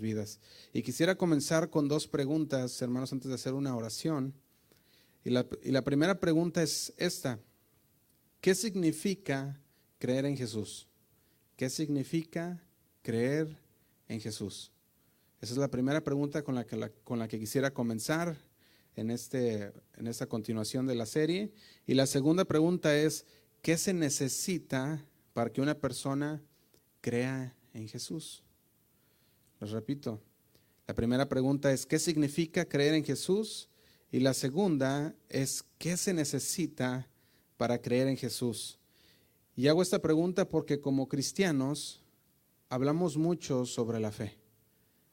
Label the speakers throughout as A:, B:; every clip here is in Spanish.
A: vidas. Y quisiera comenzar con dos preguntas, hermanos, antes de hacer una oración. Y la, primera pregunta es esta. ¿Qué significa creer en Jesús? ¿Qué significa creer en Jesús? Esa es la primera pregunta con la que, con la que quisiera comenzar en, este, en esta continuación de la serie. Y la segunda pregunta es, ¿qué se necesita para que una persona crea en Jesús? Les repito, la primera pregunta es, ¿qué significa creer en Jesús? Y la segunda es, ¿qué se necesita para creer en Jesús? Y hago esta pregunta porque como cristianos hablamos mucho sobre la fe.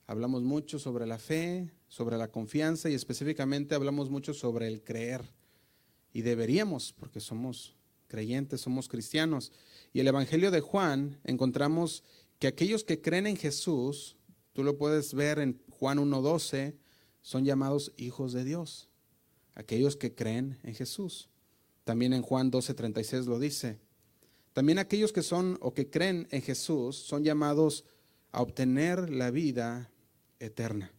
A: Hablamos mucho sobre la fe, sobre la confianza y específicamente hablamos mucho sobre el creer. Y deberíamos, porque somos creyentes, somos cristianos. Y el Evangelio de Juan encontramos que aquellos que creen en Jesús, tú lo puedes ver en Juan 1.12, son llamados hijos de Dios. Aquellos que creen en Jesús. También en Juan 12.36 lo dice. También aquellos que son o que creen en Jesús son llamados a obtener la vida eterna.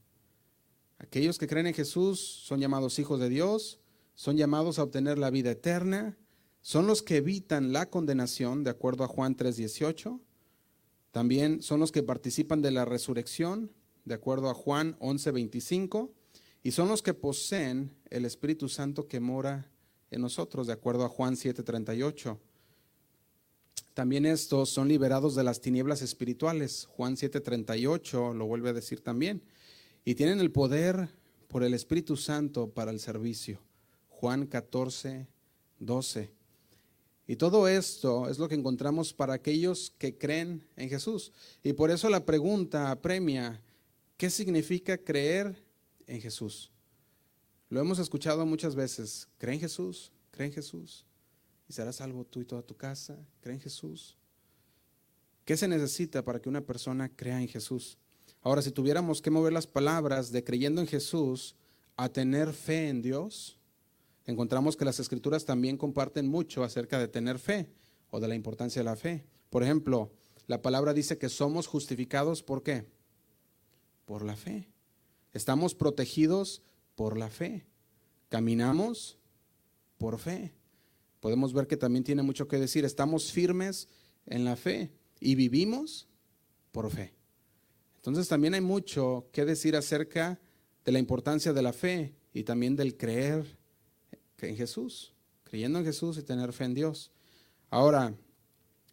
A: Aquellos que creen en Jesús son llamados hijos de Dios, son llamados a obtener la vida eterna, son los que evitan la condenación, de acuerdo a Juan 3:18. También son los que participan de la resurrección, de acuerdo a Juan 11:25. Y son los que poseen el Espíritu Santo que mora en nosotros, de acuerdo a Juan 7:38. También estos son liberados de las tinieblas espirituales. Juan 7:38 lo vuelve a decir también. Y tienen el poder por el Espíritu Santo para el servicio. Juan 14, 12. Y todo esto es lo que encontramos para aquellos que creen en Jesús. Y por eso la pregunta apremia, ¿qué significa creer en Jesús? Lo hemos escuchado muchas veces. ¿Cree en Jesús? ¿Cree en Jesús? y serás salvo tú y toda tu casa. ¿Cree en Jesús? ¿Qué se necesita para que una persona crea en Jesús? Ahora, si tuviéramos que mover las palabras de creyendo en Jesús a tener fe en Dios, encontramos que las escrituras también comparten mucho acerca de tener fe o de la importancia de la fe. Por ejemplo, la palabra dice que somos justificados por qué? Por la fe. Estamos protegidos por la fe. Caminamos por fe podemos ver que también tiene mucho que decir. Estamos firmes en la fe y vivimos por fe. Entonces también hay mucho que decir acerca de la importancia de la fe y también del creer en Jesús, creyendo en Jesús y tener fe en Dios. Ahora,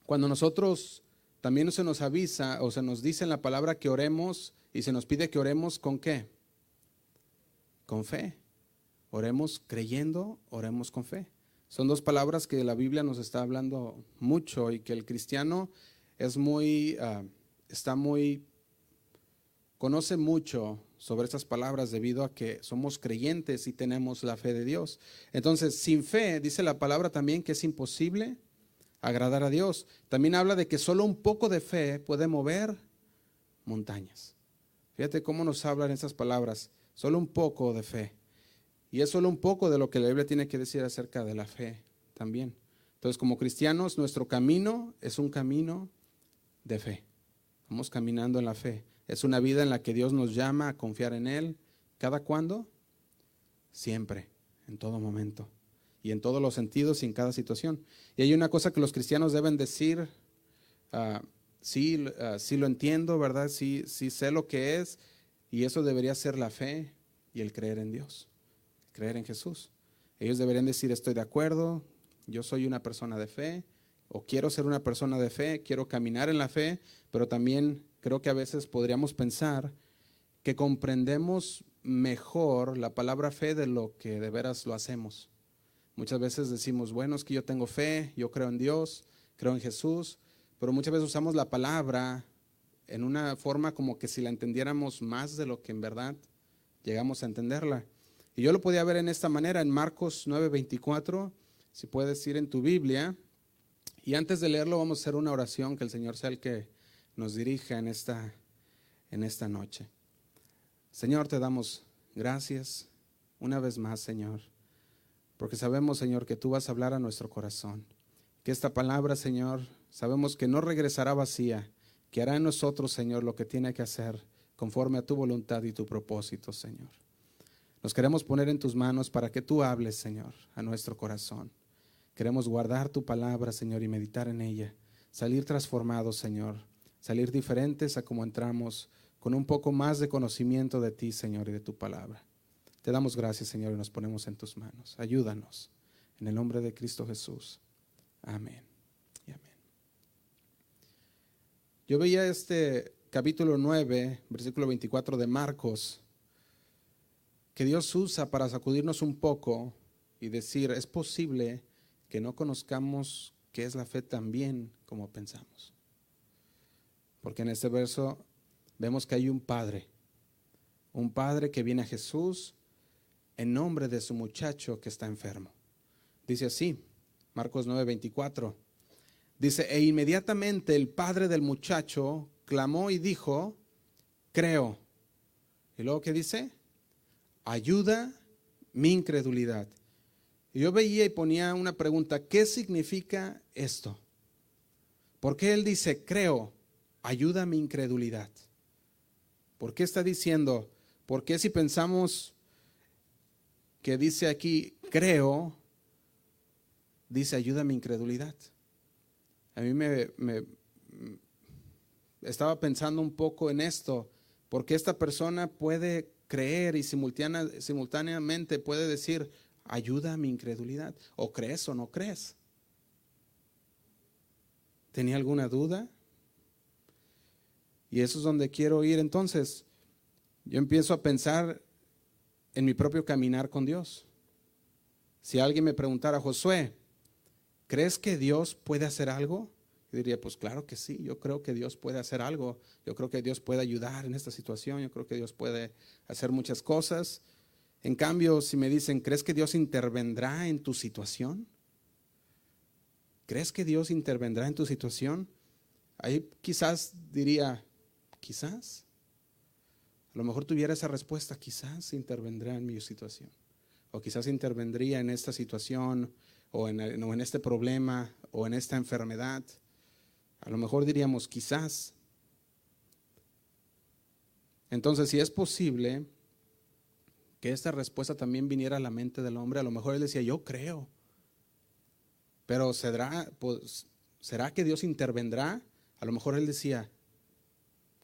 A: cuando nosotros también se nos avisa o se nos dice en la palabra que oremos y se nos pide que oremos con qué? Con fe. Oremos creyendo, oremos con fe. Son dos palabras que la Biblia nos está hablando mucho y que el cristiano es muy, ah, está muy, conoce mucho sobre estas palabras debido a que somos creyentes y tenemos la fe de Dios. Entonces, sin fe, dice la palabra también que es imposible agradar a Dios. También habla de que solo un poco de fe puede mover montañas. Fíjate cómo nos hablan esas palabras, solo un poco de fe. Y es solo un poco de lo que la Biblia tiene que decir acerca de la fe también. Entonces, como cristianos, nuestro camino es un camino de fe. Vamos caminando en la fe. Es una vida en la que Dios nos llama a confiar en Él. ¿Cada cuándo? Siempre, en todo momento. Y en todos los sentidos y en cada situación. Y hay una cosa que los cristianos deben decir, uh, sí, ah, sí lo entiendo, ¿verdad? Sí, sí sé lo que es. Y eso debería ser la fe y el creer en Dios creer en Jesús. Ellos deberían decir, estoy de acuerdo, yo soy una persona de fe, o quiero ser una persona de fe, quiero caminar en la fe, pero también creo que a veces podríamos pensar que comprendemos mejor la palabra fe de lo que de veras lo hacemos. Muchas veces decimos, bueno, es que yo tengo fe, yo creo en Dios, creo en Jesús, pero muchas veces usamos la palabra en una forma como que si la entendiéramos más de lo que en verdad llegamos a entenderla. Y yo lo podía ver en esta manera, en Marcos 9:24, si puedes ir en tu Biblia. Y antes de leerlo vamos a hacer una oración, que el Señor sea el que nos dirija en esta, en esta noche. Señor, te damos gracias una vez más, Señor, porque sabemos, Señor, que tú vas a hablar a nuestro corazón. Que esta palabra, Señor, sabemos que no regresará vacía, que hará en nosotros, Señor, lo que tiene que hacer conforme a tu voluntad y tu propósito, Señor. Nos queremos poner en tus manos para que tú hables, Señor, a nuestro corazón. Queremos guardar tu palabra, Señor, y meditar en ella. Salir transformados, Señor. Salir diferentes a como entramos, con un poco más de conocimiento de ti, Señor, y de tu palabra. Te damos gracias, Señor, y nos ponemos en tus manos. Ayúdanos. En el nombre de Cristo Jesús. Amén. Y amén. Yo veía este capítulo 9, versículo 24 de Marcos que Dios usa para sacudirnos un poco y decir, es posible que no conozcamos qué es la fe tan bien como pensamos. Porque en este verso vemos que hay un padre, un padre que viene a Jesús en nombre de su muchacho que está enfermo. Dice así, Marcos 9:24. Dice, e inmediatamente el padre del muchacho clamó y dijo, creo. ¿Y luego qué dice? ayuda mi incredulidad. Y yo veía y ponía una pregunta, ¿qué significa esto? Porque él dice, creo, ayuda mi incredulidad? ¿Por qué está diciendo? ¿Por qué si pensamos que dice aquí, creo, dice, ayuda mi incredulidad? A mí me, me estaba pensando un poco en esto, porque esta persona puede creer y simultáneamente puede decir, ayuda a mi incredulidad. O crees o no crees. ¿Tenía alguna duda? Y eso es donde quiero ir entonces. Yo empiezo a pensar en mi propio caminar con Dios. Si alguien me preguntara, Josué, ¿crees que Dios puede hacer algo? diría, pues claro que sí, yo creo que Dios puede hacer algo, yo creo que Dios puede ayudar en esta situación, yo creo que Dios puede hacer muchas cosas. En cambio, si me dicen, ¿crees que Dios intervendrá en tu situación? ¿Crees que Dios intervendrá en tu situación? Ahí quizás diría, quizás. A lo mejor tuviera esa respuesta, quizás intervendrá en mi situación. O quizás intervendría en esta situación, o en, o en este problema, o en esta enfermedad. A lo mejor diríamos quizás. Entonces, si es posible que esta respuesta también viniera a la mente del hombre, a lo mejor él decía, yo creo. Pero ¿será, pues, ¿será que Dios intervendrá? A lo mejor él decía,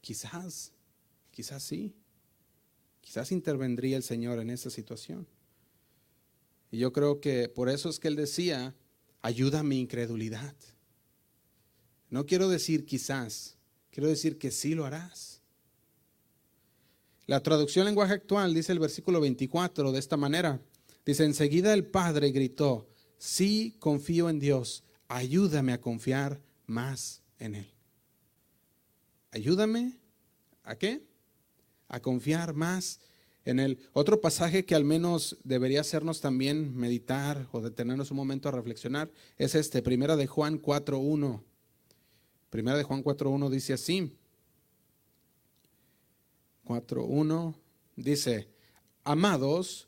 A: quizás, quizás sí. Quizás intervendría el Señor en esta situación. Y yo creo que por eso es que él decía, ayuda mi incredulidad. No quiero decir quizás, quiero decir que sí lo harás. La traducción lenguaje actual dice el versículo 24 de esta manera. Dice, enseguida el Padre gritó, sí confío en Dios, ayúdame a confiar más en Él. Ayúdame, ¿a qué? A confiar más en Él. Otro pasaje que al menos debería hacernos también meditar o detenernos un momento a reflexionar es este, primera de Juan 4.1. Primera de Juan 4.1 dice así. 4.1 dice, amados,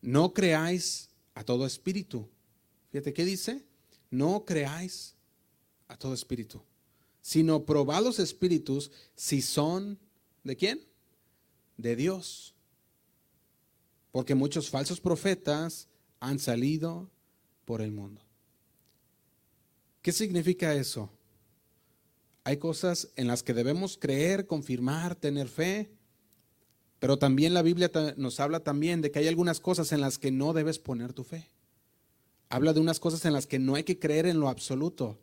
A: no creáis a todo espíritu. Fíjate, ¿qué dice? No creáis a todo espíritu, sino probad los espíritus si son de quién? De Dios. Porque muchos falsos profetas han salido por el mundo. ¿Qué significa eso? Hay cosas en las que debemos creer, confirmar, tener fe, pero también la Biblia nos habla también de que hay algunas cosas en las que no debes poner tu fe. Habla de unas cosas en las que no hay que creer en lo absoluto.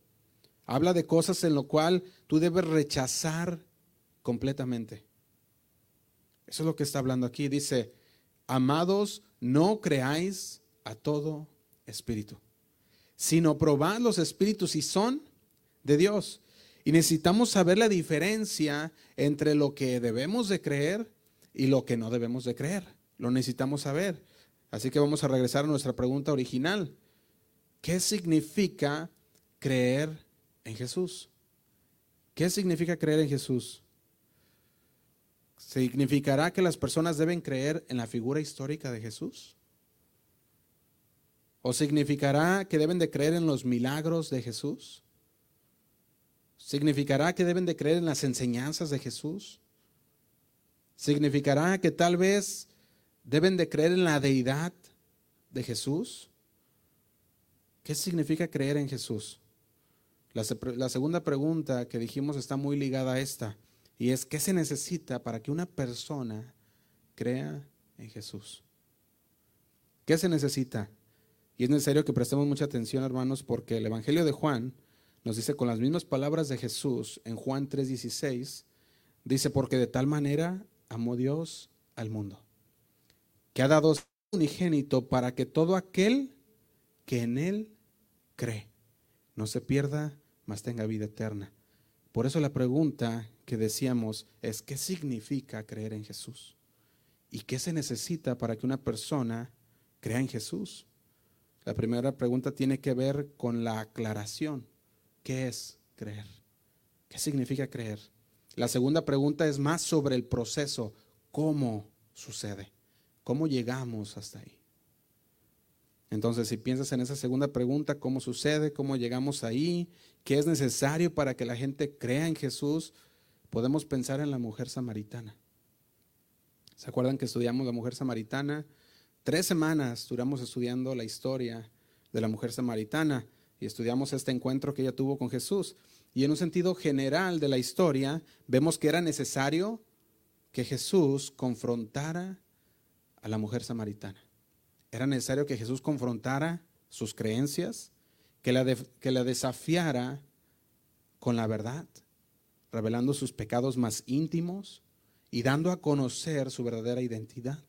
A: Habla de cosas en lo cual tú debes rechazar completamente. Eso es lo que está hablando aquí. Dice, amados, no creáis a todo espíritu, sino probad los espíritus si son de Dios y necesitamos saber la diferencia entre lo que debemos de creer y lo que no debemos de creer. Lo necesitamos saber. Así que vamos a regresar a nuestra pregunta original. ¿Qué significa creer en Jesús? ¿Qué significa creer en Jesús? ¿Significará que las personas deben creer en la figura histórica de Jesús? ¿O significará que deben de creer en los milagros de Jesús? ¿Significará que deben de creer en las enseñanzas de Jesús? ¿Significará que tal vez deben de creer en la deidad de Jesús? ¿Qué significa creer en Jesús? La, segunda pregunta que dijimos está muy ligada a esta, y es, ¿qué se necesita para que una persona crea en Jesús? ¿Qué se necesita? Y es necesario que prestemos mucha atención, hermanos, porque el Evangelio de Juan nos dice con las mismas palabras de Jesús en Juan 3:16, dice, porque de tal manera amó Dios al mundo, que ha dado unigénito para que todo aquel que en él cree no se pierda, mas tenga vida eterna. Por eso la pregunta que decíamos es, ¿qué significa creer en Jesús? ¿Y qué se necesita para que una persona crea en Jesús? La primera pregunta tiene que ver con la aclaración. ¿Qué es creer? ¿Qué significa creer? La segunda pregunta es más sobre el proceso, cómo sucede, cómo llegamos hasta ahí. Entonces, si piensas en esa segunda pregunta, cómo sucede, cómo llegamos ahí, qué es necesario para que la gente crea en Jesús, podemos pensar en la mujer samaritana. ¿Se acuerdan que estudiamos la mujer samaritana? Tres semanas duramos estudiando la historia de la mujer samaritana y estudiamos este encuentro que ella tuvo con Jesús. Y en un sentido general de la historia, vemos que era necesario que Jesús confrontara a la mujer samaritana. Era necesario que Jesús confrontara sus creencias, que la, que la desafiara con la verdad, revelando sus pecados más íntimos y dando a conocer su verdadera identidad.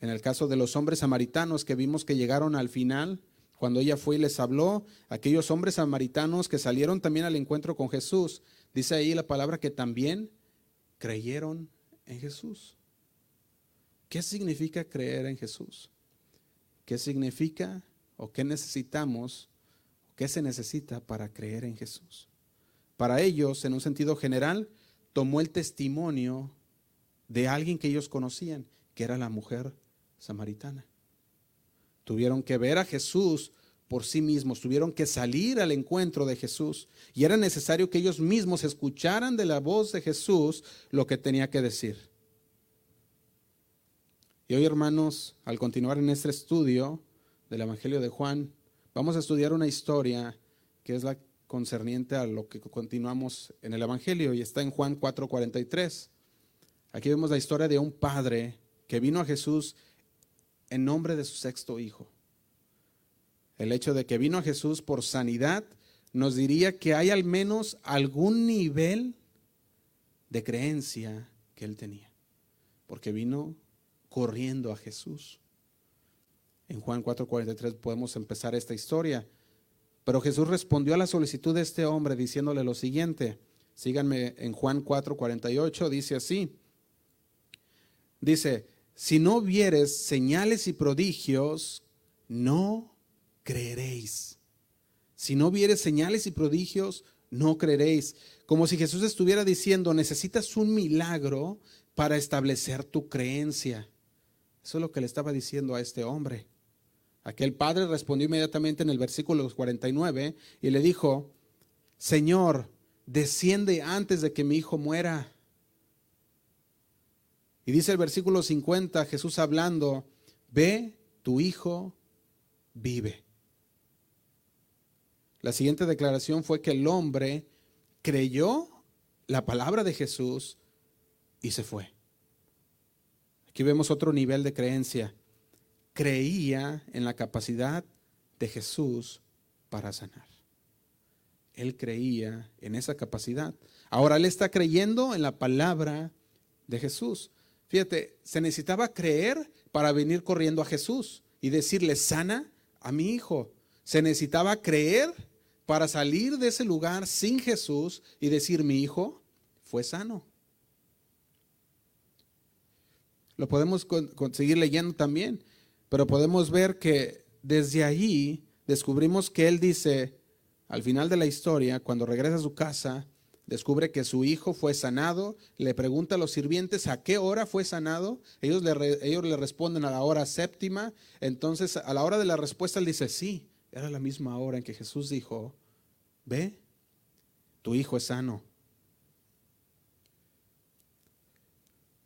A: En el caso de los hombres samaritanos que vimos que llegaron al final, cuando ella fue y les habló, aquellos hombres samaritanos que salieron también al encuentro con Jesús, dice ahí la palabra que también creyeron en Jesús. ¿Qué significa creer en Jesús? ¿Qué significa o qué necesitamos, qué se necesita para creer en Jesús? Para ellos, en un sentido general, tomó el testimonio de alguien que ellos conocían, que era la mujer samaritana. Tuvieron que ver a Jesús por sí mismos, tuvieron que salir al encuentro de Jesús y era necesario que ellos mismos escucharan de la voz de Jesús lo que tenía que decir. Y hoy, hermanos, al continuar en este estudio del Evangelio de Juan, vamos a estudiar una historia que es la concerniente a lo que continuamos en el Evangelio y está en Juan 4:43. Aquí vemos la historia de un padre que vino a Jesús en nombre de su sexto hijo. El hecho de que vino a Jesús por sanidad nos diría que hay al menos algún nivel de creencia que él tenía, porque vino corriendo a Jesús. En Juan 4:43 podemos empezar esta historia. Pero Jesús respondió a la solicitud de este hombre diciéndole lo siguiente. Síganme en Juan 4:48, dice así. Dice, si no vieres señales y prodigios, no creeréis. Si no vieres señales y prodigios, no creeréis. Como si Jesús estuviera diciendo, necesitas un milagro para establecer tu creencia. Eso es lo que le estaba diciendo a este hombre. Aquel padre respondió inmediatamente en el versículo 49 y le dijo, Señor, desciende antes de que mi hijo muera. Y dice el versículo 50, Jesús hablando, ve, tu hijo vive. La siguiente declaración fue que el hombre creyó la palabra de Jesús y se fue. Aquí vemos otro nivel de creencia. Creía en la capacidad de Jesús para sanar. Él creía en esa capacidad. Ahora él está creyendo en la palabra de Jesús. Fíjate, se necesitaba creer para venir corriendo a Jesús y decirle, sana a mi hijo. Se necesitaba creer para salir de ese lugar sin Jesús y decir, mi hijo fue sano. Lo podemos conseguir leyendo también, pero podemos ver que desde allí descubrimos que él dice, al final de la historia, cuando regresa a su casa, descubre que su hijo fue sanado, le pregunta a los sirvientes a qué hora fue sanado, ellos le, ellos le responden a la hora séptima, entonces a la hora de la respuesta él dice, sí, era la misma hora en que Jesús dijo, ve, tu hijo es sano.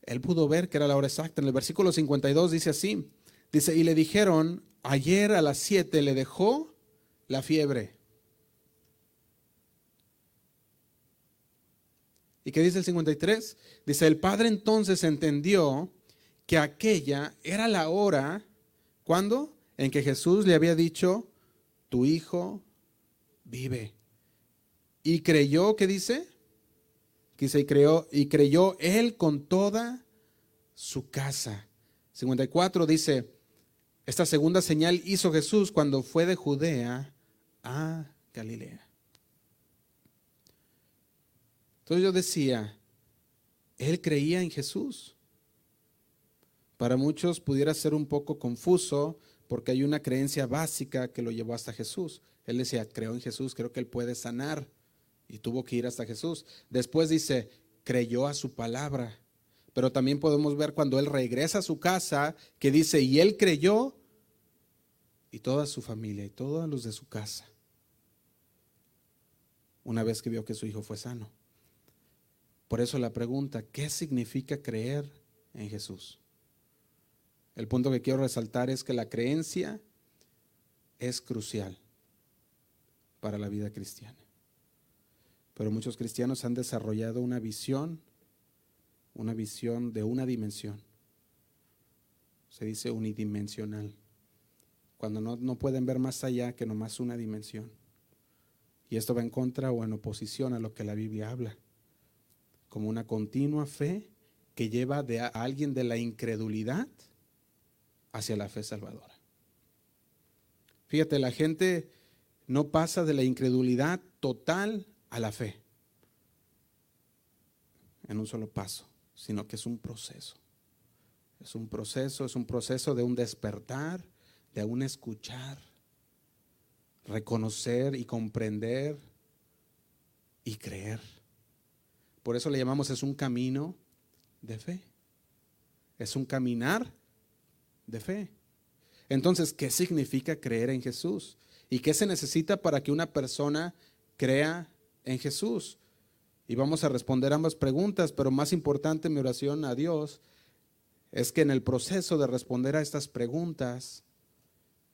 A: Él pudo ver que era la hora exacta. En el versículo 52 dice así, dice, y le dijeron, ayer a las 7 le dejó la fiebre. ¿Y qué dice el 53? Dice, el padre entonces entendió que aquella era la hora, ¿cuándo? En que Jesús le había dicho, tu hijo vive. Y creyó, ¿qué dice? Dice, y, creyó, y creyó él con toda su casa. 54 dice, esta segunda señal hizo Jesús cuando fue de Judea a Galilea. Entonces yo decía, él creía en Jesús. Para muchos pudiera ser un poco confuso porque hay una creencia básica que lo llevó hasta Jesús. Él decía, creo en Jesús, creo que él puede sanar y tuvo que ir hasta Jesús. Después dice, creyó a su palabra. Pero también podemos ver cuando él regresa a su casa que dice, y él creyó y toda su familia y todos los de su casa. Una vez que vio que su hijo fue sano. Por eso la pregunta, ¿qué significa creer en Jesús? El punto que quiero resaltar es que la creencia es crucial para la vida cristiana. Pero muchos cristianos han desarrollado una visión, una visión de una dimensión. Se dice unidimensional. Cuando no, no pueden ver más allá que nomás una dimensión. Y esto va en contra o en oposición a lo que la Biblia habla como una continua fe que lleva de a alguien de la incredulidad hacia la fe salvadora. Fíjate, la gente no pasa de la incredulidad total a la fe en un solo paso, sino que es un proceso. Es un proceso, es un proceso de un despertar, de un escuchar, reconocer y comprender y creer. Por eso le llamamos es un camino de fe. Es un caminar de fe. Entonces, ¿qué significa creer en Jesús? ¿Y qué se necesita para que una persona crea en Jesús? Y vamos a responder ambas preguntas, pero más importante mi oración a Dios es que en el proceso de responder a estas preguntas,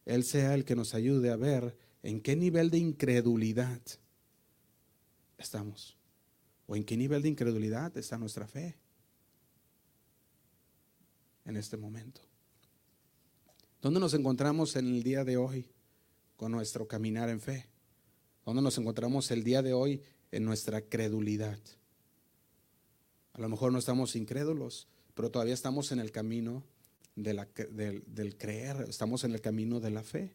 A: Él sea el que nos ayude a ver en qué nivel de incredulidad estamos. ¿O en qué nivel de incredulidad está nuestra fe en este momento? ¿Dónde nos encontramos en el día de hoy con nuestro caminar en fe? ¿Dónde nos encontramos el día de hoy en nuestra credulidad? A lo mejor no estamos incrédulos, pero todavía estamos en el camino del, creer, estamos en el camino de la fe.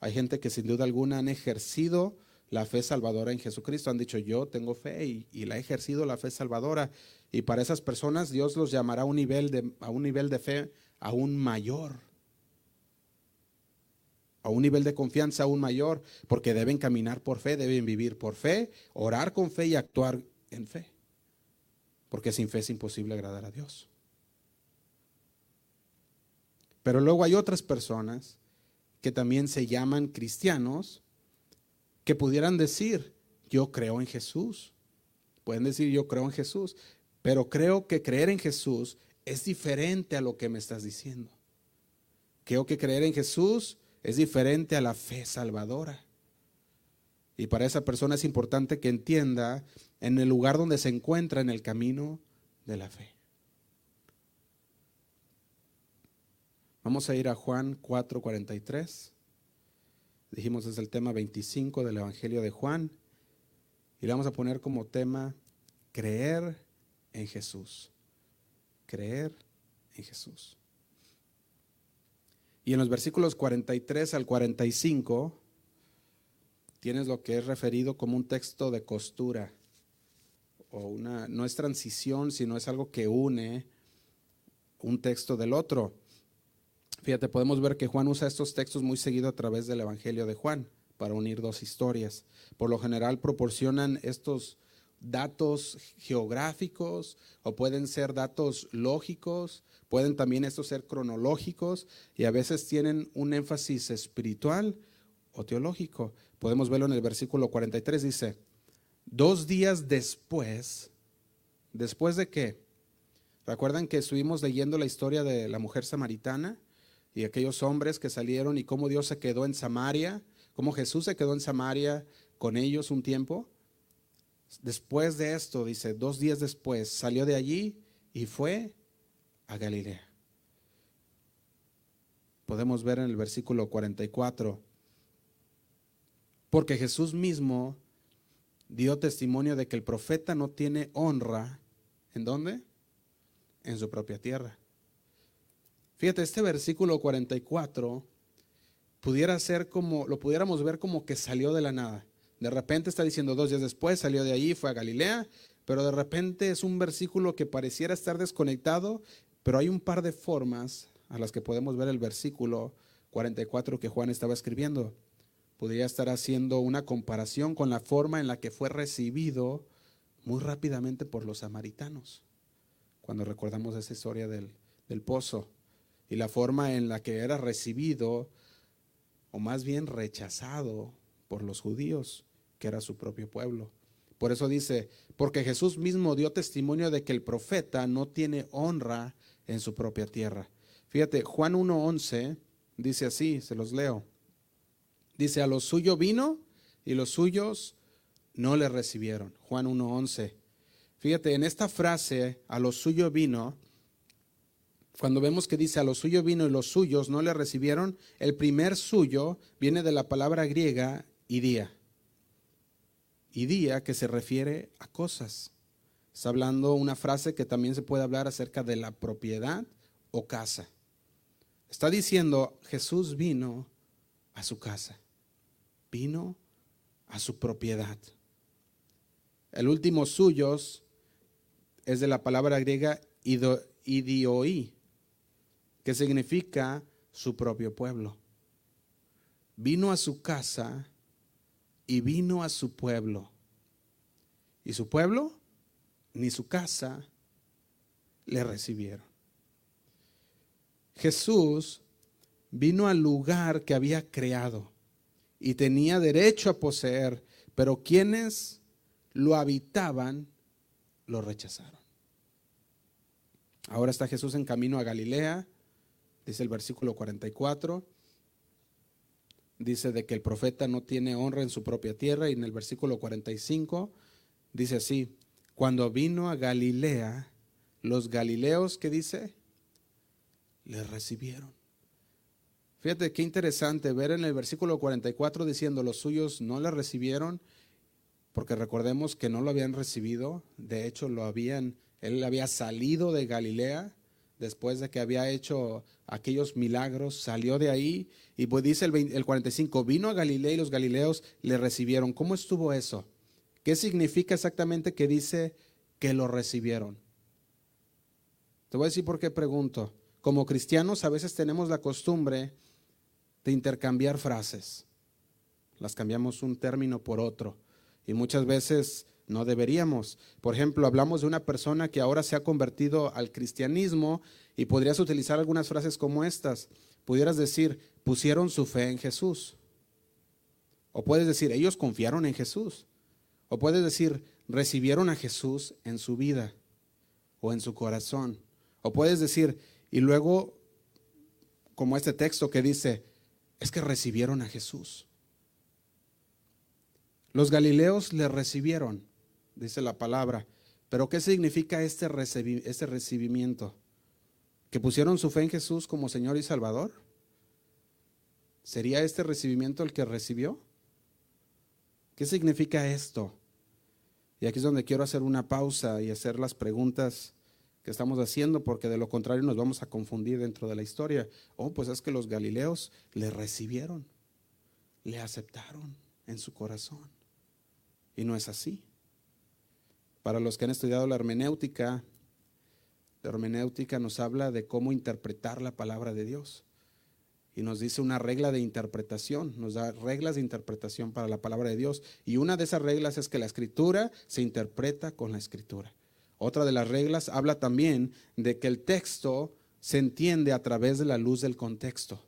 A: Hay gente que sin duda alguna han ejercido la fe salvadora en Jesucristo. Han dicho, yo tengo fe y, la he ejercido la fe salvadora. Y para esas personas Dios los llamará a un nivel de, a un nivel de fe aún mayor. A un nivel de confianza aún mayor, porque deben caminar por fe, deben vivir por fe, orar con fe y actuar en fe. Porque sin fe es imposible agradar a Dios. Pero luego hay otras personas que también se llaman cristianos, que pudieran decir, yo creo en Jesús. Pueden decir, yo creo en Jesús, pero creo que creer en Jesús es diferente a lo que me estás diciendo. Creo que creer en Jesús es diferente a la fe salvadora. Y para esa persona es importante que entienda en el lugar donde se encuentra en el camino de la fe. Vamos a ir a Juan 4:43. Dijimos es el tema 25 del Evangelio de Juan. Y le vamos a poner como tema creer en Jesús. Creer en Jesús. Y en los versículos 43 al 45 tienes lo que es referido como un texto de costura. O una, no es transición, sino es algo que une un texto del otro. Fíjate, podemos ver que Juan usa estos textos muy seguido a través del Evangelio de Juan para unir dos historias. Por lo general proporcionan estos datos geográficos o pueden ser datos lógicos, pueden también estos ser cronológicos y a veces tienen un énfasis espiritual o teológico. Podemos verlo en el versículo 43, dice, dos días después, ¿después de qué? ¿Recuerdan que estuvimos leyendo la historia de la mujer samaritana y aquellos hombres que salieron y cómo Dios se quedó en Samaria, cómo Jesús se quedó en Samaria con ellos un tiempo? Después de esto, dice, dos días después, salió de allí y fue a Galilea. Podemos ver en el versículo 44, porque Jesús mismo dio testimonio de que el profeta no tiene honra. ¿En dónde? En su propia tierra. Fíjate, este versículo 44 pudiera ser como, lo pudiéramos ver como que salió de la nada. De repente está diciendo dos días después, salió de allí, fue a Galilea, pero de repente es un versículo que pareciera estar desconectado, pero hay un par de formas a las que podemos ver el versículo 44 que Juan estaba escribiendo. Podría estar haciendo una comparación con la forma en la que fue recibido muy rápidamente por los samaritanos, cuando recordamos esa historia del, del pozo, y la forma en la que era recibido, o más bien rechazado por los judíos, que era su propio pueblo. Por eso dice, porque Jesús mismo dio testimonio de que el profeta no tiene honra en su propia tierra. Fíjate, Juan 1.11 dice así, se los leo. Dice, a lo suyo vino y los suyos no le recibieron. Juan 1.11. Fíjate, en esta frase, a lo suyo vino, cuando vemos que dice a lo suyo vino y los suyos no le recibieron, el primer suyo viene de la palabra griega idía. Idía que se refiere a cosas. Está hablando una frase que también se puede hablar acerca de la propiedad o casa. Está diciendo, Jesús vino a su casa vino a su propiedad. El último suyos es de la palabra griega idioi, que significa su propio pueblo. Vino a su casa y vino a su pueblo. Y su pueblo ni su casa le recibieron. Jesús vino al lugar que había creado y tenía derecho a poseer, pero quienes lo habitaban lo rechazaron. Ahora está Jesús en camino a Galilea, dice el versículo 44. Dice de que el profeta no tiene honra en su propia tierra y en el versículo 45 dice así, cuando vino a Galilea, los galileos, ¿qué dice? Le recibieron. Fíjate qué interesante ver en el versículo 44 diciendo los suyos no le recibieron, porque recordemos que no lo habían recibido, de hecho lo habían, él había salido de Galilea después de que había hecho aquellos milagros, salió de ahí y pues dice el, el 45, vino a Galilea y los galileos le recibieron. ¿Cómo estuvo eso? ¿Qué significa exactamente que dice que lo recibieron? Te voy a decir por qué pregunto. Como cristianos a veces tenemos la costumbre de intercambiar frases. Las cambiamos un término por otro. Y muchas veces no deberíamos. Por ejemplo, hablamos de una persona que ahora se ha convertido al cristianismo y podrías utilizar algunas frases como estas. Pudieras decir, pusieron su fe en Jesús. O puedes decir, ellos confiaron en Jesús. O puedes decir, recibieron a Jesús en su vida o en su corazón. O puedes decir, y luego, como este texto que dice, es que recibieron a Jesús. Los galileos le recibieron, dice la palabra. Pero ¿qué significa este, este recibimiento? ¿Que pusieron su fe en Jesús como Señor y Salvador? ¿Sería este recibimiento el que recibió? ¿Qué significa esto? Y aquí es donde quiero hacer una pausa y hacer las preguntas que estamos haciendo, porque de lo contrario nos vamos a confundir dentro de la historia. Oh, pues es que los galileos le recibieron, le aceptaron en su corazón. Y no es así. Para los que han estudiado la hermenéutica, la hermenéutica nos habla de cómo interpretar la palabra de Dios. Y nos dice una regla de interpretación, nos da reglas de interpretación para la palabra de Dios. Y una de esas reglas es que la escritura se interpreta con la escritura. Otra de las reglas habla también de que el texto se entiende a través de la luz del contexto.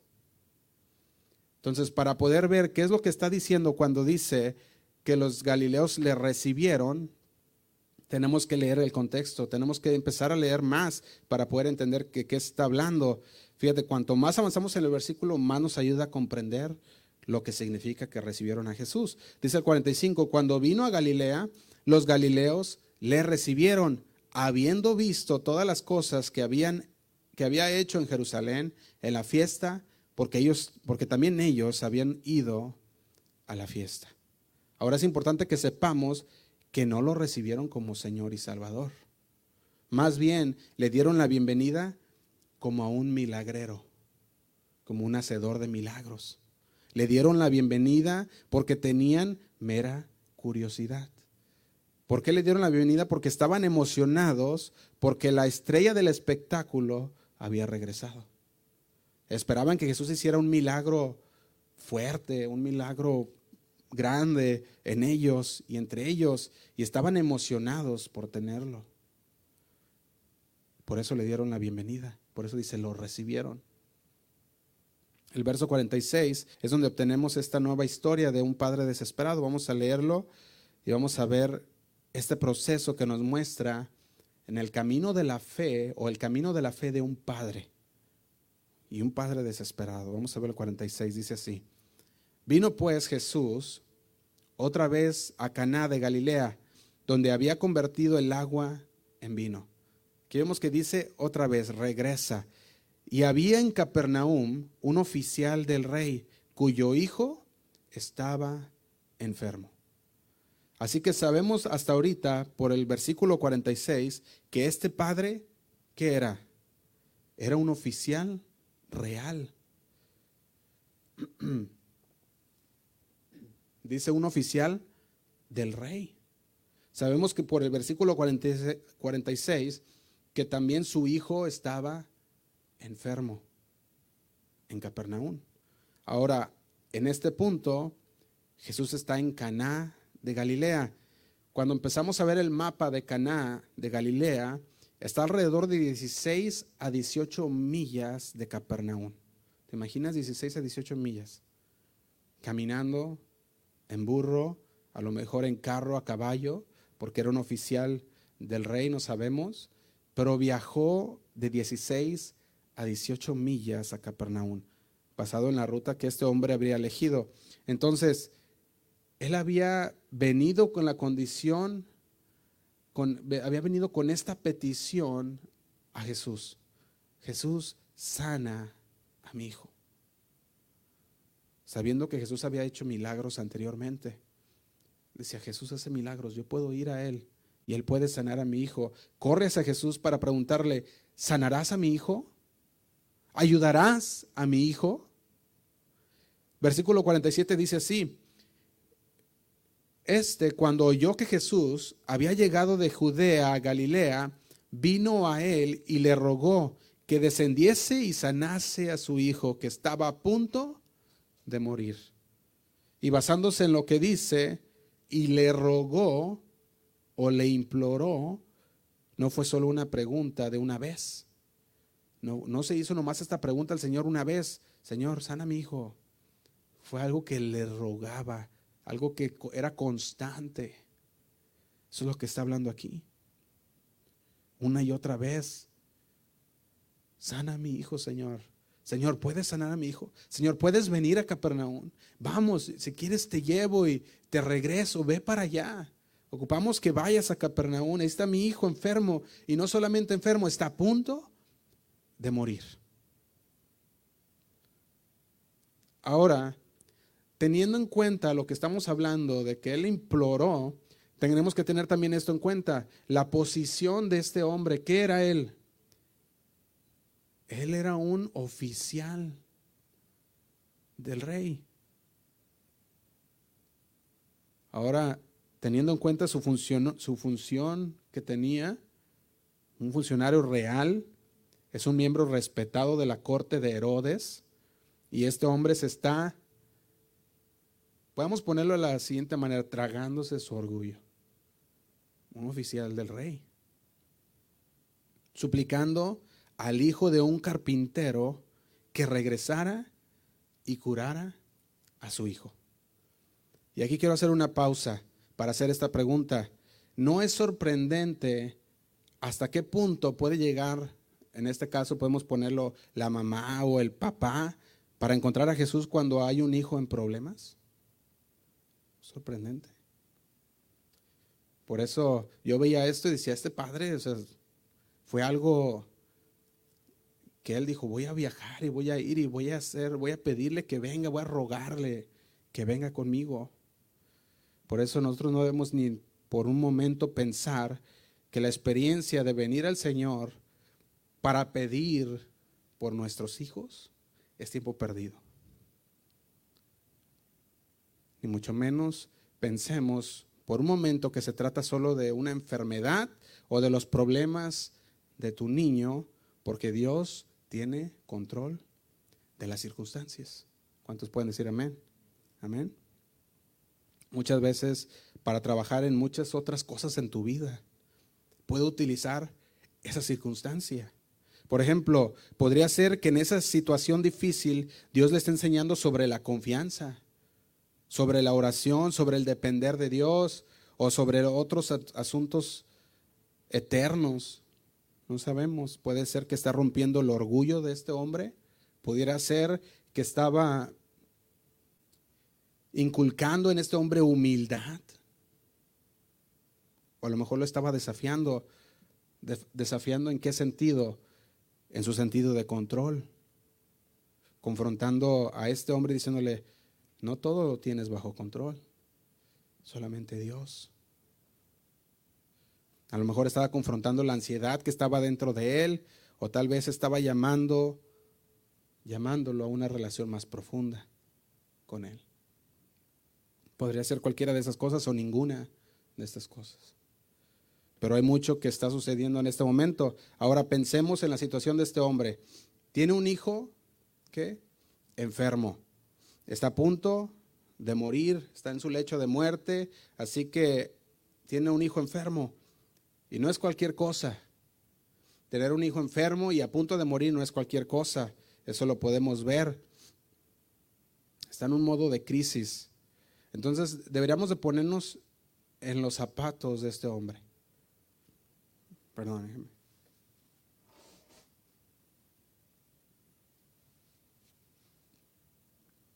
A: Entonces, para poder ver qué es lo que está diciendo cuando dice que los galileos le recibieron, tenemos que leer el contexto, tenemos que empezar a leer más para poder entender qué está hablando. Fíjate, cuanto más avanzamos en el versículo, más nos ayuda a comprender lo que significa que recibieron a Jesús. Dice el 45, cuando vino a Galilea, los galileos le recibieron, habiendo visto todas las cosas que habían que había hecho en Jerusalén en la fiesta, porque ellos porque también ellos habían ido a la fiesta. Ahora es importante que sepamos que no lo recibieron como Señor y Salvador. Más bien le dieron la bienvenida como a un milagrero, como un hacedor de milagros. Le dieron la bienvenida porque tenían mera curiosidad. ¿Por qué le dieron la bienvenida? Porque estaban emocionados porque la estrella del espectáculo había regresado. Esperaban que Jesús hiciera un milagro fuerte, un milagro grande en ellos y entre ellos, y estaban emocionados por tenerlo. Por eso le dieron la bienvenida, por eso dice, lo recibieron. El verso 46 es donde obtenemos esta nueva historia de un padre desesperado. Vamos a leerlo y vamos a ver este proceso que nos muestra en el camino de la fe o el camino de la fe de un padre y un padre desesperado. Vamos a ver el 46, dice así. Vino pues Jesús otra vez a Caná de Galilea, donde había convertido el agua en vino. Aquí vemos que dice otra vez, regresa. Y había en Capernaum un oficial del rey cuyo hijo estaba enfermo. Así que sabemos hasta ahorita, por el versículo 46, que este padre, ¿qué era? Era un oficial real. Dice un oficial del rey. Sabemos que por el versículo 46, que también su hijo estaba enfermo en Capernaum. Ahora, en este punto, Jesús está en Caná de Galilea. Cuando empezamos a ver el mapa de Caná de Galilea, está alrededor de 16 a 18 millas de Capernaum. ¿Te imaginas 16 a 18 millas? Caminando en burro, a lo mejor en carro, a caballo, porque era un oficial del rey, no sabemos, pero viajó de 16 a 18 millas a Capernaum, basado en la ruta que este hombre habría elegido. Entonces, él había venido con la condición, con, había venido con esta petición a Jesús. Jesús sana a mi hijo. Sabiendo que Jesús había hecho milagros anteriormente. Decía, Jesús hace milagros, yo puedo ir a Él y Él puede sanar a mi hijo. Corres a Jesús para preguntarle, ¿sanarás a mi hijo? ¿Ayudarás a mi hijo? Versículo 47 dice así, este cuando oyó que Jesús había llegado de Judea a Galilea, vino a él y le rogó que descendiese y sanase a su hijo que estaba a punto de morir. Y basándose en lo que dice, y le rogó o le imploró, no fue solo una pregunta de una vez, no, no se hizo nomás esta pregunta al Señor una vez, Señor, sana mi hijo. Fue algo que le rogaba, algo que era constante. Eso es lo que está hablando aquí. Una y otra vez. Sana mi hijo, Señor. Señor, ¿puedes sanar a mi hijo? Señor, ¿puedes venir a Capernaum? Vamos, si quieres te llevo y te regreso, ve para allá. Ocupamos que vayas a Capernaum. Ahí está mi hijo enfermo y no solamente enfermo, está a punto de morir. Ahora, teniendo en cuenta lo que estamos hablando de que él imploró, tenemos que tener también esto en cuenta, la posición de este hombre, ¿qué era él? Él era un oficial del rey. Ahora, teniendo en cuenta su función, su función que tenía, un funcionario real, es un miembro respetado de la corte de Herodes y este hombre se está, podemos ponerlo de la siguiente manera, tragándose su orgullo. Un oficial del rey. Suplicando al hijo de un carpintero que regresara y curara a su hijo. Y aquí quiero hacer una pausa para hacer esta pregunta. no es sorprendente hasta qué punto puede llegar, en este caso podemos ponerlo la mamá o el papá, para encontrar a Jesús cuando hay un hijo en problemas. Sorprendente. Por eso yo veía esto y decía, este padre, o sea, fue algo que él dijo, voy a viajar y voy a ir y voy a hacer, voy a pedirle que venga, voy a rogarle que venga conmigo. Por eso nosotros no debemos ni por un momento pensar que la experiencia de venir al Señor para pedir por nuestros hijos es tiempo perdido. Ni mucho menos pensemos por un momento que se trata solo de una enfermedad o de los problemas de tu niño, porque Dios tiene control de las circunstancias. ¿Cuántos pueden decir amén? Amén. Muchas veces para trabajar en muchas otras cosas en tu vida, puede utilizar esa circunstancia. Por ejemplo, podría ser que en esa situación difícil Dios le esté enseñando sobre la confianza sobre la oración, sobre el depender de Dios o sobre otros asuntos eternos. No sabemos, puede ser que está rompiendo el orgullo de este hombre, pudiera ser que estaba inculcando en este hombre humildad, o a lo mejor lo estaba desafiando, desafiando en qué sentido, en su sentido de control, confrontando a este hombre diciéndole, no todo lo tienes bajo control, solamente Dios. A lo mejor estaba confrontando la ansiedad que estaba dentro de él, o tal vez estaba llamando, llamándolo a una relación más profunda con él. Podría ser cualquiera de esas cosas o ninguna de estas cosas. Pero hay mucho que está sucediendo en este momento. Ahora pensemos en la situación de este hombre. Tiene un hijo que enfermo está a punto de morir, está en su lecho de muerte, así que tiene un hijo enfermo. Y no es cualquier cosa. Tener un hijo enfermo y a punto de morir no es cualquier cosa. Eso lo podemos ver. Está en un modo de crisis. Entonces deberíamos de ponernos en los zapatos de este hombre. Perdón.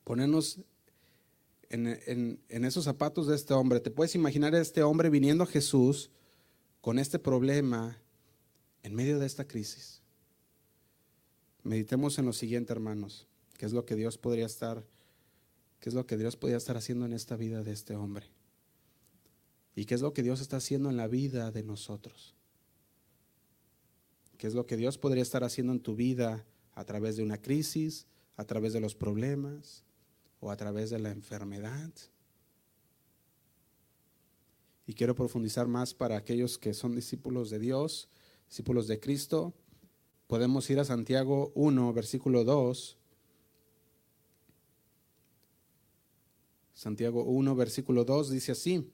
A: ponernos en, esos zapatos de este hombre. Te puedes imaginar a este hombre viniendo a Jesús con este problema en medio de esta crisis. Meditemos en lo siguiente, hermanos. ¿Qué es lo que Dios podría estar, qué es lo que Dios podría estar haciendo en esta vida de este hombre? ¿Y qué es lo que Dios está haciendo en la vida de nosotros? ¿Qué es lo que Dios podría estar haciendo en tu vida a través de una crisis, a través de los problemas, o a través de la enfermedad. Y quiero profundizar más para aquellos que son discípulos de Dios, discípulos de Cristo. Podemos ir a Santiago 1, versículo 2. Santiago 1, versículo 2 dice así.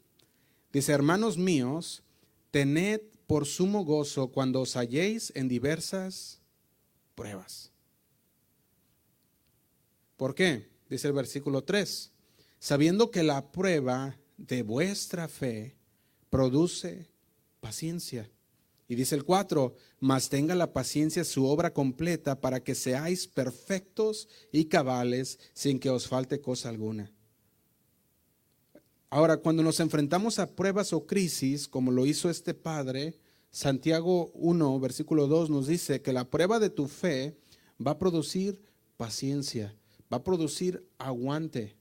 A: Dice, hermanos míos, tened por sumo gozo cuando os halléis en diversas pruebas. ¿Por qué? dice el versículo 3, sabiendo que la prueba de vuestra fe produce paciencia. Y dice el 4, mas tenga la paciencia su obra completa para que seáis perfectos y cabales sin que os falte cosa alguna. Ahora, cuando nos enfrentamos a pruebas o crisis, como lo hizo este padre, Santiago 1, versículo 2 nos dice que la prueba de tu fe va a producir paciencia va a producir aguante.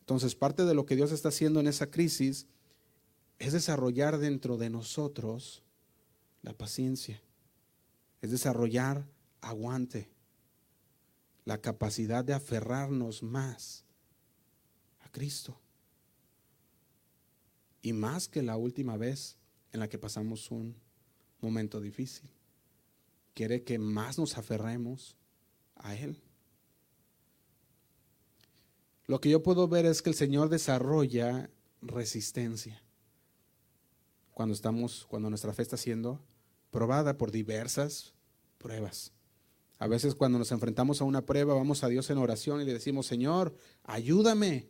A: Entonces, parte de lo que Dios está haciendo en esa crisis es desarrollar dentro de nosotros la paciencia, es desarrollar aguante, la capacidad de aferrarnos más a Cristo. Y más que la última vez en la que pasamos un momento difícil. Quiere que más nos aferremos a Él. Lo que yo puedo ver es que el Señor desarrolla resistencia cuando estamos, cuando nuestra fe está siendo probada por diversas pruebas. A veces cuando nos enfrentamos a una prueba, vamos a Dios en oración y le decimos, Señor, ayúdame,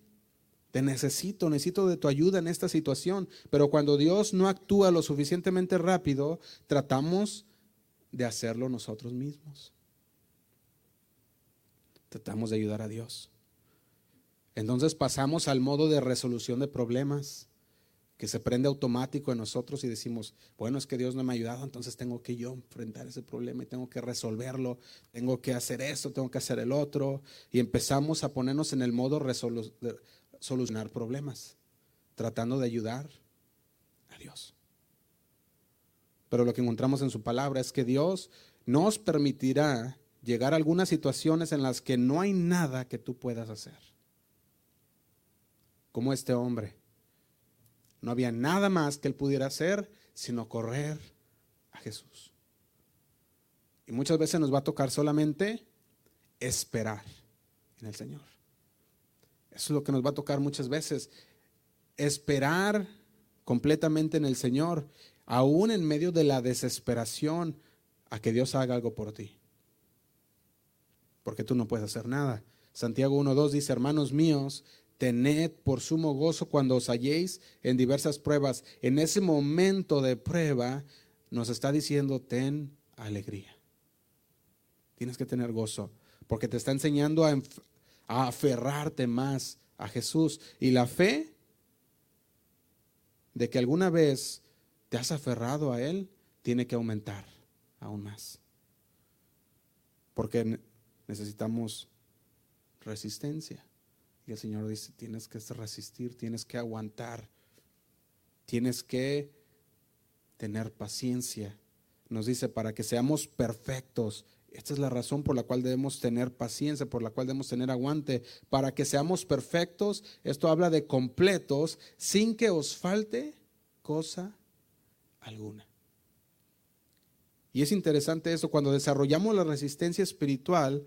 A: Te necesito, necesito de tu ayuda en esta situación. Pero cuando Dios no actúa lo suficientemente rápido, tratamos de hacerlo nosotros mismos. Tratamos de ayudar a Dios. Entonces pasamos al modo de resolución de problemas que se prende automático en nosotros y decimos, bueno, es que Dios no me ha ayudado, entonces tengo que yo enfrentar ese problema y tengo que resolverlo, tengo que hacer esto, tengo que hacer el otro. Y empezamos a ponernos en el modo de solucionar problemas, tratando de ayudar a Dios. Pero lo que encontramos en su palabra es que Dios nos permitirá llegar a algunas situaciones en las que no hay nada que tú puedas hacer. Como este hombre no había nada más que él pudiera hacer sino correr a Jesús. Y muchas veces nos va a tocar solamente esperar en el Señor. Eso es lo que nos va a tocar muchas veces. Esperar completamente en el Señor, aún en medio de la desesperación, a que Dios haga algo por ti. Porque tú no puedes hacer nada. Santiago 1.2 dice, hermanos míos, Tened por sumo gozo cuando os halléis en diversas pruebas. En ese momento de prueba nos está diciendo, ten alegría. Tienes que tener gozo, porque te está enseñando a, a aferrarte más a Jesús. Y la fe de que alguna vez te has aferrado a Él tiene que aumentar aún más. Porque necesitamos resistencia. Y el Señor dice, tienes que resistir, tienes que aguantar, tienes que tener paciencia. Nos dice, para que seamos perfectos. Esta es la razón por la cual debemos tener paciencia, por la cual debemos tener aguante. Para que seamos perfectos, esto habla de completos, sin que os falte cosa alguna. Y es interesante eso, cuando desarrollamos la resistencia espiritual,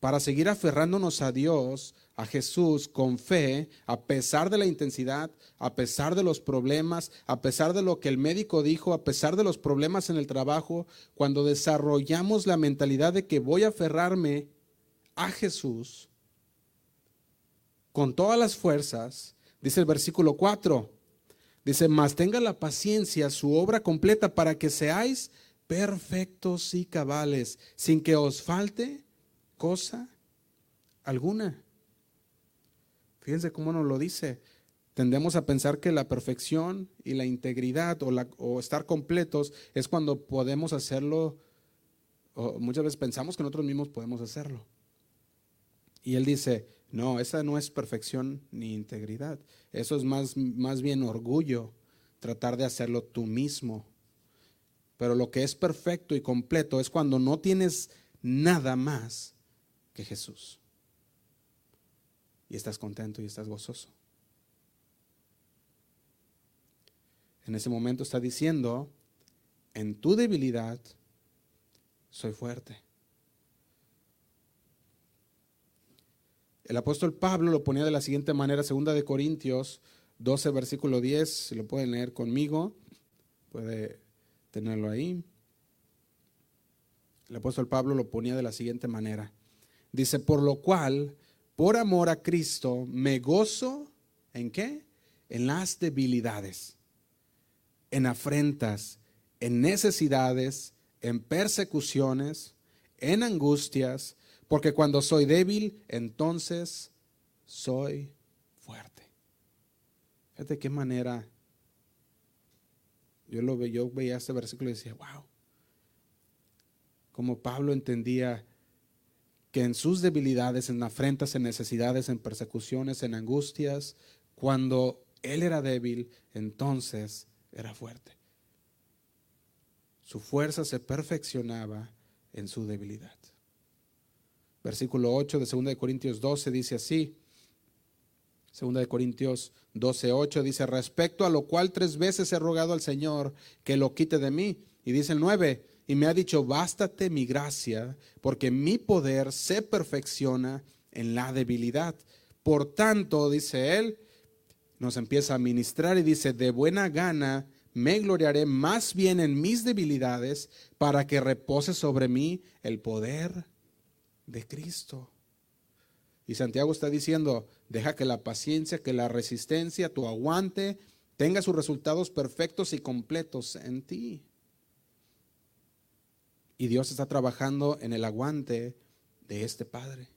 A: para seguir aferrándonos a Dios, a Jesús, con fe, a pesar de la intensidad, a pesar de los problemas, a pesar de lo que el médico dijo, a pesar de los problemas en el trabajo, cuando desarrollamos la mentalidad de que voy a aferrarme a Jesús con todas las fuerzas, dice el versículo 4, dice, mas tenga la paciencia, su obra completa, para que seáis perfectos y cabales, sin que os falte cosa alguna. Fíjense cómo nos lo dice. Tendemos a pensar que la perfección y la integridad o, la, o estar completos es cuando podemos hacerlo, o muchas veces pensamos que nosotros mismos podemos hacerlo. Y él dice, no, esa no es perfección ni integridad. Eso es más, más bien orgullo, tratar de hacerlo tú mismo. Pero lo que es perfecto y completo es cuando no tienes nada más Jesús. Y estás contento y estás gozoso. En ese momento está diciendo, en tu debilidad soy fuerte. El apóstol Pablo lo ponía de la siguiente manera, segunda de Corintios 12, versículo 10, si lo pueden leer conmigo, puede tenerlo ahí. El apóstol Pablo lo ponía de la siguiente manera. Dice, por lo cual, por amor a Cristo, me gozo en qué? En las debilidades, en afrentas, en necesidades, en persecuciones, en angustias, porque cuando soy débil, entonces soy fuerte. Fíjate qué manera. Yo, lo, yo veía este versículo y decía, wow. Como Pablo entendía que en sus debilidades, en afrentas, en necesidades, en persecuciones, en angustias, cuando él era débil, entonces era fuerte. Su fuerza se perfeccionaba en su debilidad. Versículo 8 de 2 de Corintios 12 dice así. 2 de Corintios 12, 8 dice, respecto a lo cual tres veces he rogado al Señor que lo quite de mí. Y dice el 9, y me ha dicho, bástate mi gracia, porque mi poder se perfecciona en la debilidad. Por tanto, dice él, nos empieza a ministrar y dice, de buena gana me gloriaré más bien en mis debilidades para que repose sobre mí el poder de Cristo. Y Santiago está diciendo, Deja que la paciencia, que la resistencia, tu aguante, tenga sus resultados perfectos y completos en ti. Y Dios está trabajando en el aguante de este Padre.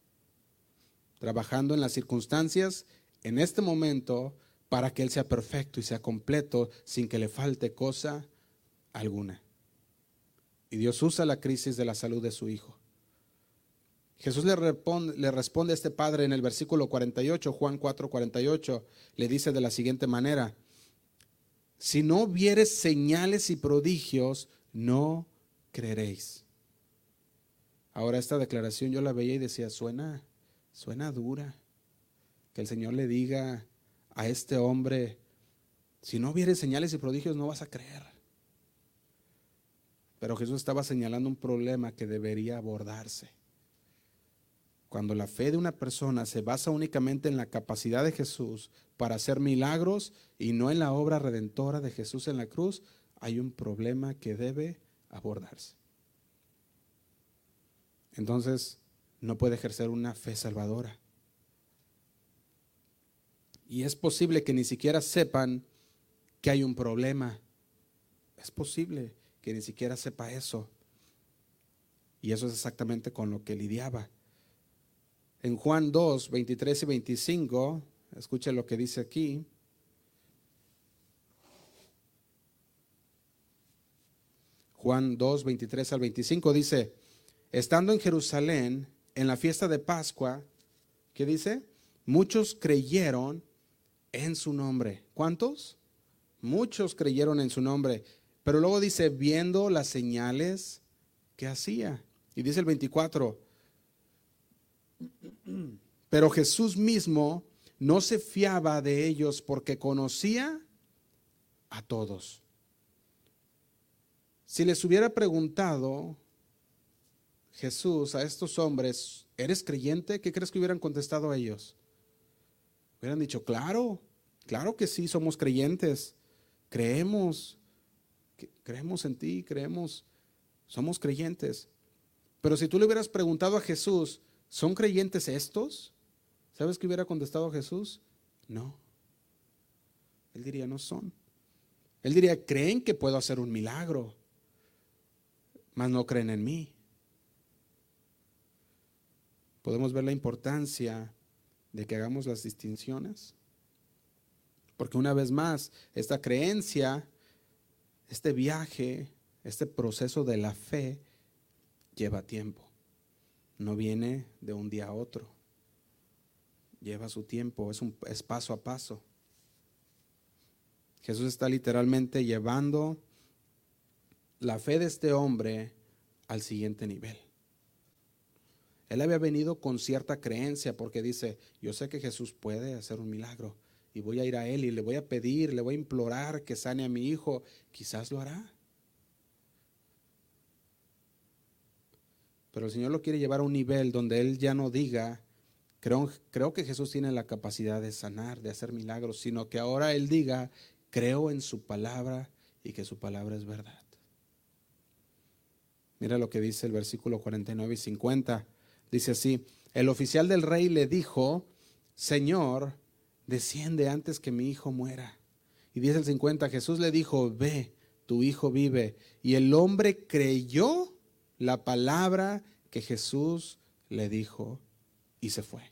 A: Trabajando en las circunstancias en este momento para que Él sea perfecto y sea completo sin que le falte cosa alguna. Y Dios usa la crisis de la salud de su Hijo. Jesús le responde, le responde a este padre en el versículo 48, Juan 4, 48, le dice de la siguiente manera, si no vieres señales y prodigios, no creeréis. Ahora esta declaración yo la veía y decía, suena, suena dura. Que el Señor le diga a este hombre, si no vieres señales y prodigios no vas a creer. Pero Jesús estaba señalando un problema que debería abordarse. Cuando la fe de una persona se basa únicamente en la capacidad de Jesús para hacer milagros y no en la obra redentora de Jesús en la cruz, hay un problema que debe abordarse. Entonces, no puede ejercer una fe salvadora. Y es posible que ni siquiera sepan que hay un problema. Es posible que ni siquiera sepa eso. Y eso es exactamente con lo que lidiaba. En Juan 2, 23 y 25, escuche lo que dice aquí. Juan 2, 23 al 25 dice, estando en Jerusalén, en la fiesta de Pascua, ¿qué dice? Muchos creyeron en su nombre. ¿Cuántos? Muchos creyeron en su nombre. Pero luego dice, viendo las señales que hacía. Y dice el 24, pero Jesús mismo no se fiaba de ellos porque conocía a todos. Si les hubiera preguntado Jesús a estos hombres, ¿eres creyente? ¿Qué crees que hubieran contestado a ellos? Hubieran dicho, claro, claro que sí, somos creyentes, creemos, creemos en ti, creemos, somos creyentes. Pero si tú le hubieras preguntado a Jesús, ¿son creyentes estos? ¿Sabes qué hubiera contestado Jesús? No. Él diría, no son. Él diría, creen que puedo hacer un milagro, mas no creen en mí. Podemos ver la importancia de que hagamos las distinciones. Porque una vez más, esta creencia, este viaje, este proceso de la fe lleva tiempo. No viene de un día a otro. Lleva su tiempo, es, un, es paso a paso. Jesús está literalmente llevando la fe de este hombre al siguiente nivel. Él había venido con cierta creencia porque dice, yo sé que Jesús puede hacer un milagro y voy a ir a Él y le voy a pedir, le voy a implorar que sane a mi hijo. Quizás lo hará. Pero el Señor lo quiere llevar a un nivel donde Él ya no diga, creo, creo que Jesús tiene la capacidad de sanar, de hacer milagros, sino que ahora Él diga, creo en su palabra y que su palabra es verdad. Mira lo que dice el versículo 49 y 50. Dice así, el oficial del rey le dijo, Señor, desciende antes que mi hijo muera. Y dice el 50, Jesús le dijo, ve, tu hijo vive. Y el hombre creyó la palabra que Jesús le dijo y se fue.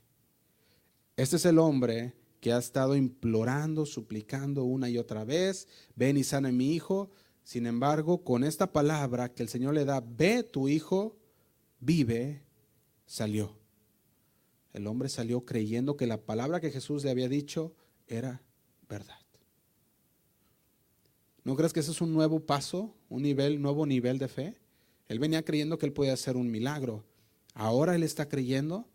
A: Este es el hombre que ha estado implorando, suplicando una y otra vez, ven y sana a mi hijo. Sin embargo, con esta palabra que el Señor le da, ve, tu hijo vive, salió. El hombre salió creyendo que la palabra que Jesús le había dicho era verdad. ¿No crees que ese es un nuevo paso, un nuevo nivel de fe? Él venía creyendo que él podía hacer un milagro. Ahora él está creyendo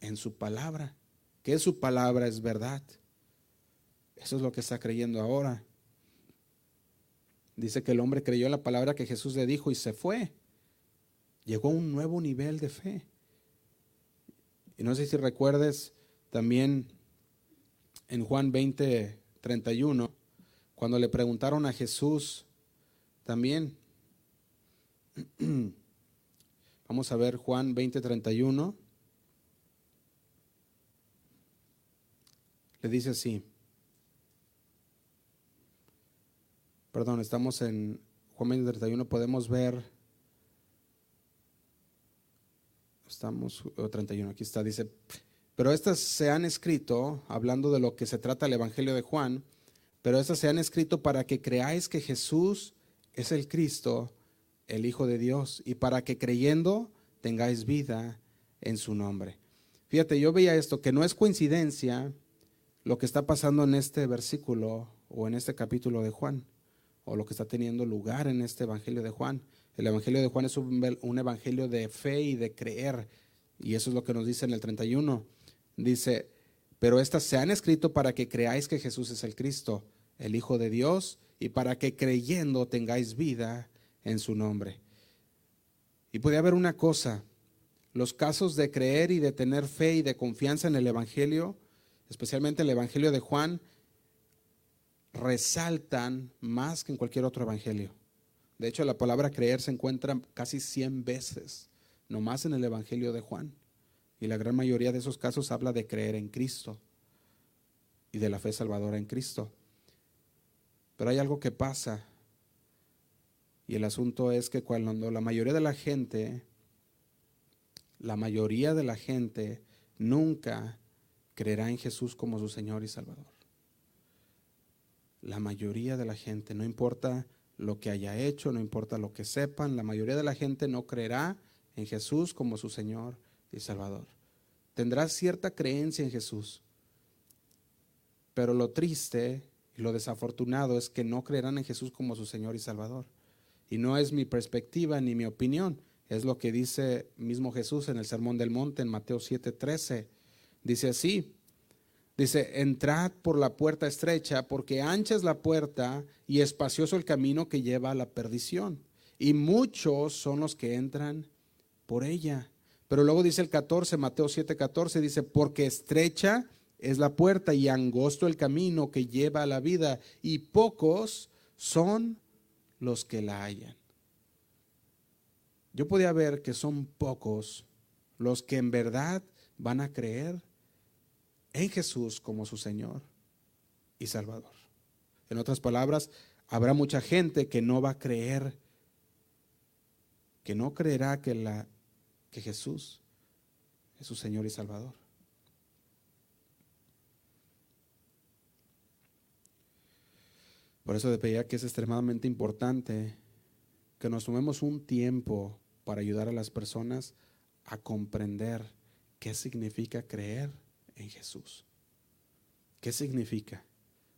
A: en su palabra, que su palabra es verdad. Eso es lo que está creyendo ahora. Dice que el hombre creyó la palabra que Jesús le dijo y se fue. Llegó a un nuevo nivel de fe. Y no sé si recuerdes también en Juan 20, 31, cuando le preguntaron a Jesús también. Vamos a ver Juan 20, 31. le dice así. Perdón, estamos en Juan 31, podemos ver, estamos, 31, aquí está, dice, pero estas se han escrito, hablando de lo que se trata el Evangelio de Juan, pero estas se han escrito para que creáis que Jesús es el Cristo, el Hijo de Dios, y para que creyendo tengáis vida en su nombre. Fíjate, yo veía esto, que no es coincidencia lo que está pasando en este versículo o en este capítulo de Juan, o lo que está teniendo lugar en este Evangelio de Juan. El Evangelio de Juan es un, un Evangelio de fe y de creer, y eso es lo que nos dice en el 31. Dice, pero estas se han escrito para que creáis que Jesús es el Cristo, el Hijo de Dios, y para que creyendo tengáis vida en su nombre. Y puede haber una cosa, los casos de creer y de tener fe y de confianza en el Evangelio, especialmente el Evangelio de Juan, resaltan más que en cualquier otro Evangelio. De hecho, la palabra creer se encuentra casi 100 veces, nomás en el Evangelio de Juan. Y la gran mayoría de esos casos habla de creer en Cristo y de la fe salvadora en Cristo. Pero hay algo que pasa. Y el asunto es que cuando la mayoría de la gente, la mayoría de la gente nunca creerá en Jesús como su Señor y Salvador. La mayoría de la gente, no importa lo que haya hecho, no importa lo que sepan, la mayoría de la gente no creerá en Jesús como su Señor y Salvador. Tendrá cierta creencia en Jesús, pero lo triste y lo desafortunado es que no creerán en Jesús como su Señor y Salvador. Y no es mi perspectiva ni mi opinión, es lo que dice mismo Jesús en el Sermón del Monte en Mateo 7:13. Dice así, dice, entrad por la puerta estrecha, porque ancha es la puerta y espacioso el camino que lleva a la perdición. Y muchos son los que entran por ella. Pero luego dice el 14, Mateo 7:14, dice, porque estrecha es la puerta y angosto el camino que lleva a la vida, y pocos son los que la hallan. Yo podía ver que son pocos los que en verdad van a creer en Jesús como su Señor y Salvador. En otras palabras, habrá mucha gente que no va a creer, que no creerá que, la, que Jesús es su Señor y Salvador. Por eso pedía que es extremadamente importante que nos tomemos un tiempo para ayudar a las personas a comprender qué significa creer en Jesús. ¿Qué significa?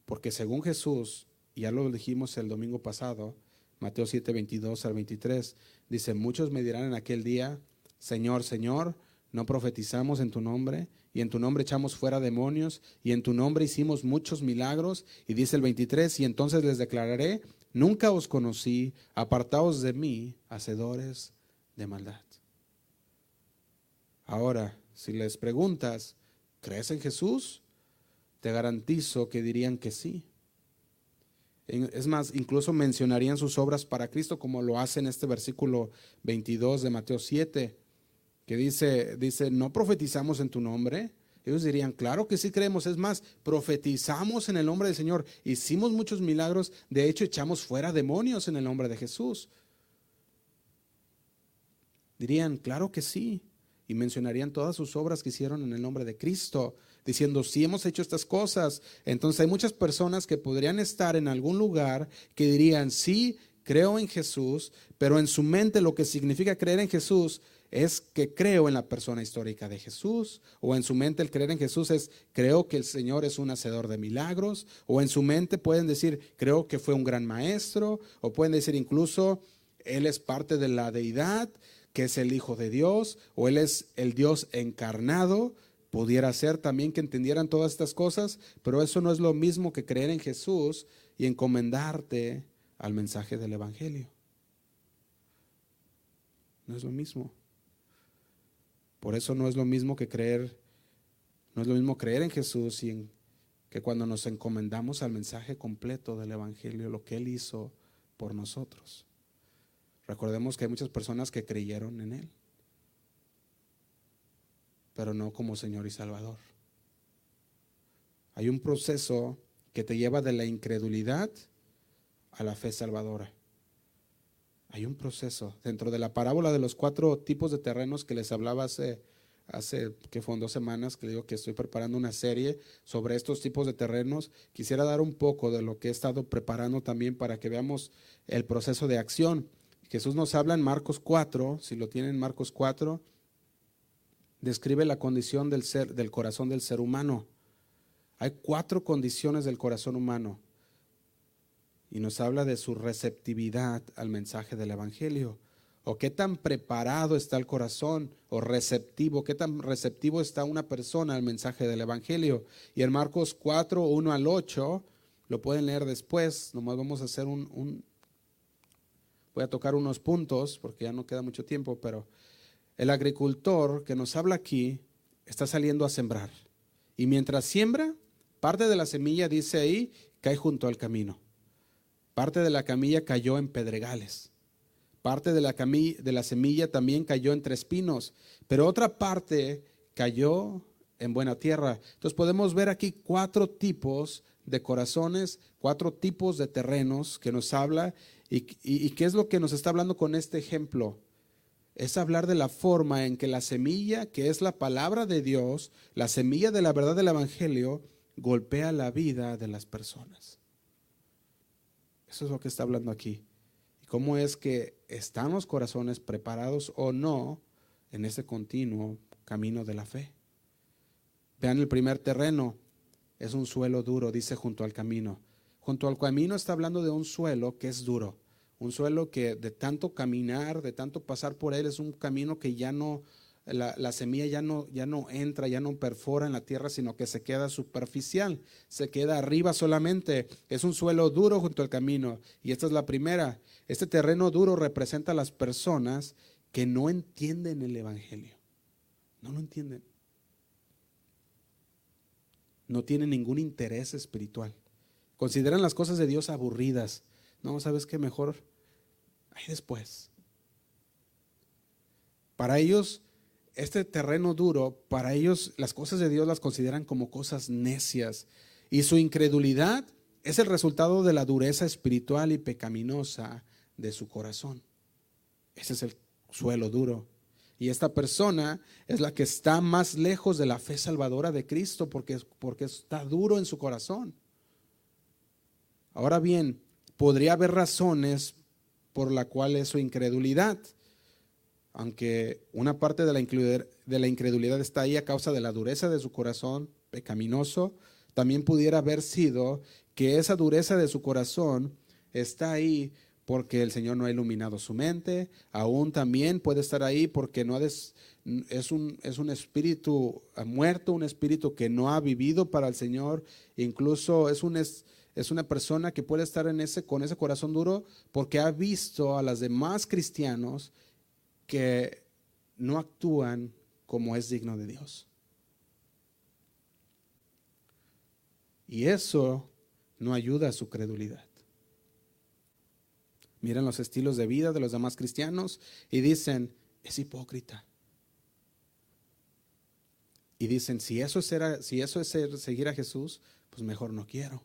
A: Porque según Jesús, ya lo dijimos el domingo pasado, Mateo 7, 22 al 23, dice, muchos me dirán en aquel día, Señor, Señor, no profetizamos en tu nombre, y en tu nombre echamos fuera demonios, y en tu nombre hicimos muchos milagros. Y dice el 23, y entonces les declararé, nunca os conocí, apartaos de mí, hacedores de maldad. Ahora, si les preguntas, ¿crees en Jesús? Te garantizo que dirían que sí. Es más, incluso mencionarían sus obras para Cristo, como lo hace en este versículo 22 de Mateo 7 que dice, dice, no profetizamos en tu nombre. Ellos dirían, claro que sí creemos. Es más, profetizamos en el nombre del Señor. Hicimos muchos milagros. De hecho, echamos fuera demonios en el nombre de Jesús. Dirían, claro que sí. Y mencionarían todas sus obras que hicieron en el nombre de Cristo, diciendo, si hemos hecho estas cosas. Entonces hay muchas personas que podrían estar en algún lugar que dirían, sí, creo en Jesús, pero en su mente lo que significa creer en Jesús es que creo en la persona histórica de Jesús, o en su mente el creer en Jesús es creo que el Señor es un hacedor de milagros, o en su mente pueden decir creo que fue un gran maestro, o pueden decir incluso Él es parte de la deidad, que es el Hijo de Dios, o Él es el Dios encarnado. Pudiera ser también que entendieran todas estas cosas, pero eso no es lo mismo que creer en Jesús y encomendarte al mensaje del Evangelio. No es lo mismo. Por eso no es lo mismo que creer, no es lo mismo creer en Jesús y en, que cuando nos encomendamos al mensaje completo del Evangelio, lo que Él hizo por nosotros. Recordemos que hay muchas personas que creyeron en Él, pero no como Señor y Salvador. Hay un proceso que te lleva de la incredulidad a la fe salvadora. Hay un proceso. Dentro de la parábola de los cuatro tipos de terrenos que les hablaba hace, hace que fueron dos semanas, que digo que estoy preparando una serie sobre estos tipos de terrenos, quisiera dar un poco de lo que he estado preparando también para que veamos el proceso de acción. Jesús nos habla en Marcos 4, si lo tienen Marcos 4, describe la condición del ser del corazón del ser humano. Hay cuatro condiciones del corazón humano y nos habla de su receptividad al mensaje del Evangelio. O qué tan preparado está el corazón, o receptivo, qué tan receptivo está una persona al mensaje del Evangelio. Y en Marcos 4, 1 al 8, lo pueden leer después, nomás vamos a hacer un, un voy a tocar unos puntos, porque ya no queda mucho tiempo, pero el agricultor que nos habla aquí está saliendo a sembrar. Y mientras siembra, parte de la semilla, dice ahí, cae junto al camino. Parte de la camilla cayó en pedregales. Parte de la, de la semilla también cayó entre espinos. Pero otra parte cayó en buena tierra. Entonces podemos ver aquí cuatro tipos de corazones, cuatro tipos de terrenos que nos habla. ¿Y, qué es lo que nos está hablando con este ejemplo? Es hablar de la forma en que la semilla, que es la palabra de Dios, la semilla de la verdad del Evangelio, golpea la vida de las personas. Eso es lo que está hablando aquí. Y cómo es que están los corazones preparados o no en ese continuo camino de la fe. Vean el primer terreno, es un suelo duro, dice junto al camino. Junto al camino está hablando de un suelo que es duro, un suelo que de tanto caminar, de tanto pasar por él, es un camino que ya no, la, semilla ya no, ya no entra, ya no perfora en la tierra, sino que se queda superficial, se queda arriba solamente. Es un suelo duro junto al camino. Y esta es la primera. Este terreno duro representa a las personas que no entienden el Evangelio. No lo entienden. No tienen ningún interés espiritual. Consideran las cosas de Dios aburridas. No, ¿sabes qué? Mejor ahí después. Para ellos este terreno duro, para ellos las cosas de Dios las consideran como cosas necias y su incredulidad es el resultado de la dureza espiritual y pecaminosa de su corazón. Ese es el suelo duro. Y esta persona es la que está más lejos de la fe salvadora de Cristo porque, porque está duro en su corazón. Ahora bien, podría haber razones por la cual es su incredulidad. Aunque una parte de la, incredulidad está ahí a causa de la dureza de su corazón pecaminoso, también pudiera haber sido que esa dureza de su corazón está ahí porque el Señor no ha iluminado su mente, aún también puede estar ahí porque no es, un, es un espíritu muerto, un espíritu que no ha vivido para el Señor, incluso es, un, es una persona que puede estar en ese, con ese corazón duro porque ha visto a los demás cristianos que no actúan como es digno de Dios. Y eso no ayuda a su credulidad. Miran los estilos de vida de los demás cristianos y dicen, es hipócrita. Y dicen, si eso es, si eso es seguir a Jesús, pues mejor no quiero.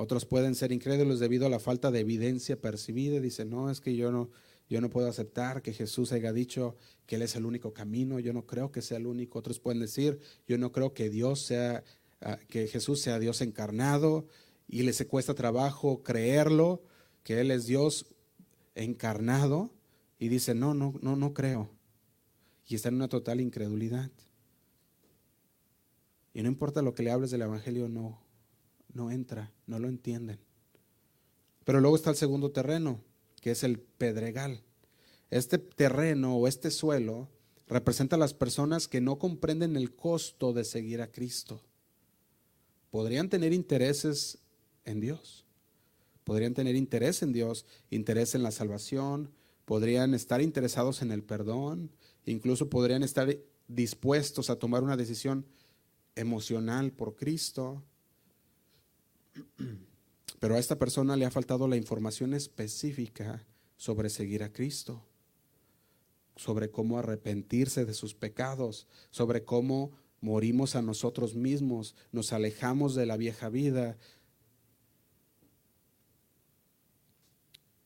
A: Otros pueden ser incrédulos debido a la falta de evidencia percibida. Dicen, no, es que yo no, yo no puedo aceptar que Jesús haya dicho que Él es el único camino. Yo no creo que sea el único. Otros pueden decir, yo no creo que Dios sea, ah, que Jesús sea Dios encarnado y les cuesta trabajo creerlo, que Él es Dios encarnado. Y dicen, no, no, no, no creo. Y están en una total incredulidad. Y no importa lo que le hables del Evangelio, no, no entra, no lo entienden. Pero luego está el segundo terreno, que es el pedregal. Este terreno o este suelo representa a las personas que no comprenden el costo de seguir a Cristo. Podrían tener intereses en Dios, podrían tener interés en Dios, interés en la salvación, podrían estar interesados en el perdón, incluso podrían estar dispuestos a tomar una decisión emocional por Cristo, pero a esta persona le ha faltado la información específica sobre seguir a Cristo. sobre cómo arrepentirse de sus pecados, sobre cómo morimos a nosotros mismos, nos alejamos de la vieja vida.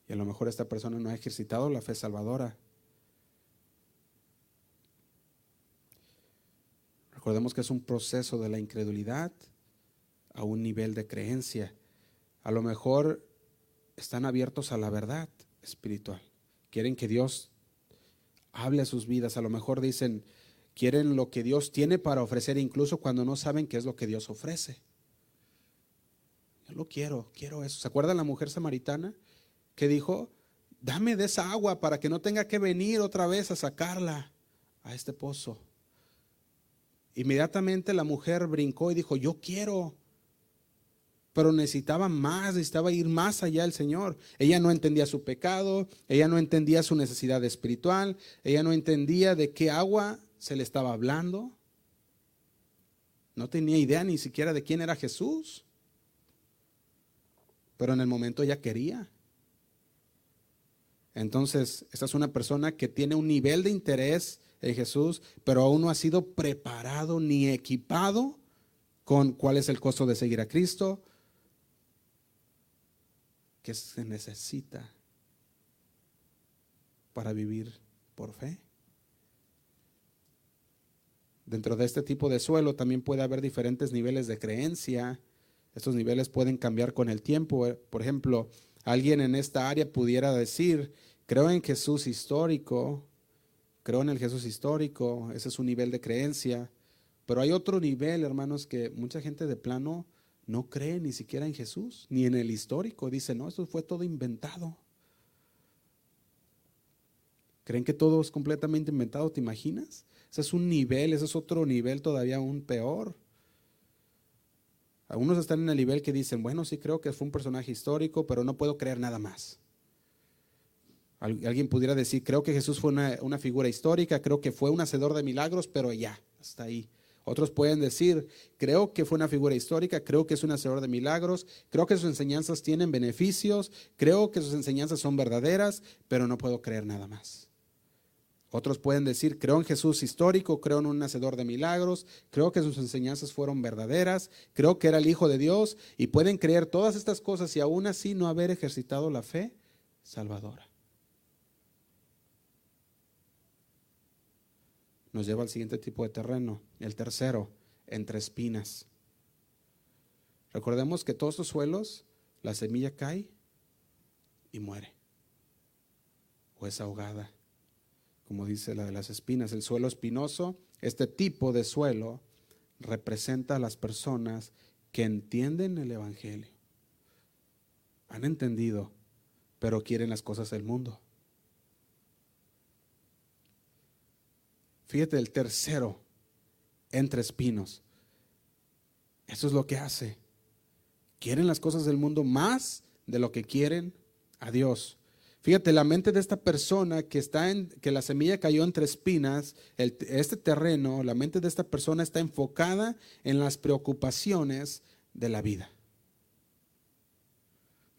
A: Y a lo mejor esta persona no ha ejercitado la fe salvadora. Recordemos que es un proceso de la incredulidad a un nivel de creencia. A lo mejor están abiertos a la verdad espiritual. Quieren que Dios hable a sus vidas. A lo mejor dicen, quieren lo que Dios tiene para ofrecer incluso cuando no saben qué es lo que Dios ofrece. Yo lo quiero, quiero eso. ¿Se acuerdan la mujer samaritana que dijo, dame de esa agua para que no tenga que venir otra vez a sacarla a este pozo? Inmediatamente la mujer brincó y dijo, yo quiero, pero necesitaba más, necesitaba ir más allá del Señor. Ella no entendía su pecado, ella no entendía su necesidad espiritual, ella no entendía de qué agua se le estaba hablando. No tenía idea ni siquiera de quién era Jesús. Pero en el momento ella quería. Entonces, esta es una persona que tiene un nivel de interés en Jesús, pero aún no ha sido preparado ni equipado con cuál es el costo de seguir a Cristo, que se necesita para vivir por fe. Dentro de este tipo de suelo también puede haber diferentes niveles de creencia. Estos niveles pueden cambiar con el tiempo. Por ejemplo, alguien en esta área pudiera decir, creo en Jesús histórico, creo en el Jesús histórico, ese es un nivel de creencia. Pero hay otro nivel, hermanos, que mucha gente de plano no cree ni siquiera en Jesús, ni en el histórico. Dice, no, esto fue todo inventado. ¿Creen que todo es completamente inventado? ¿Te imaginas? Ese es un nivel, ese es otro nivel todavía aún peor. Algunos están en el nivel que dicen, bueno, sí creo que fue un personaje histórico, pero no puedo creer nada más. Alguien pudiera decir, creo que Jesús fue una, una figura histórica, creo que fue un hacedor de milagros, pero ya, hasta ahí. Otros pueden decir, creo que fue una figura histórica, creo que es un hacedor de milagros, creo que sus enseñanzas tienen beneficios, creo que sus enseñanzas son verdaderas, pero no puedo creer nada más. Otros pueden decir, creo en Jesús histórico, creo en un hacedor de milagros, creo que sus enseñanzas fueron verdaderas, creo que era el Hijo de Dios y pueden creer todas estas cosas y aún así no haber ejercitado la fe salvadora. Nos lleva al siguiente tipo de terreno, el tercero, entre espinas. Recordemos que todos los suelos, la semilla cae y muere, o es ahogada, como dice la de las espinas. El suelo espinoso, este tipo de suelo, representa a las personas que entienden el Evangelio. Han entendido, pero quieren las cosas del mundo. Fíjate, el tercero, entre espinos. Eso es lo que hace. Quieren las cosas del mundo más de lo que quieren a Dios. Fíjate, la mente de esta persona que está en, que la semilla cayó entre espinas, este terreno, la mente de esta persona está enfocada en las preocupaciones de la vida.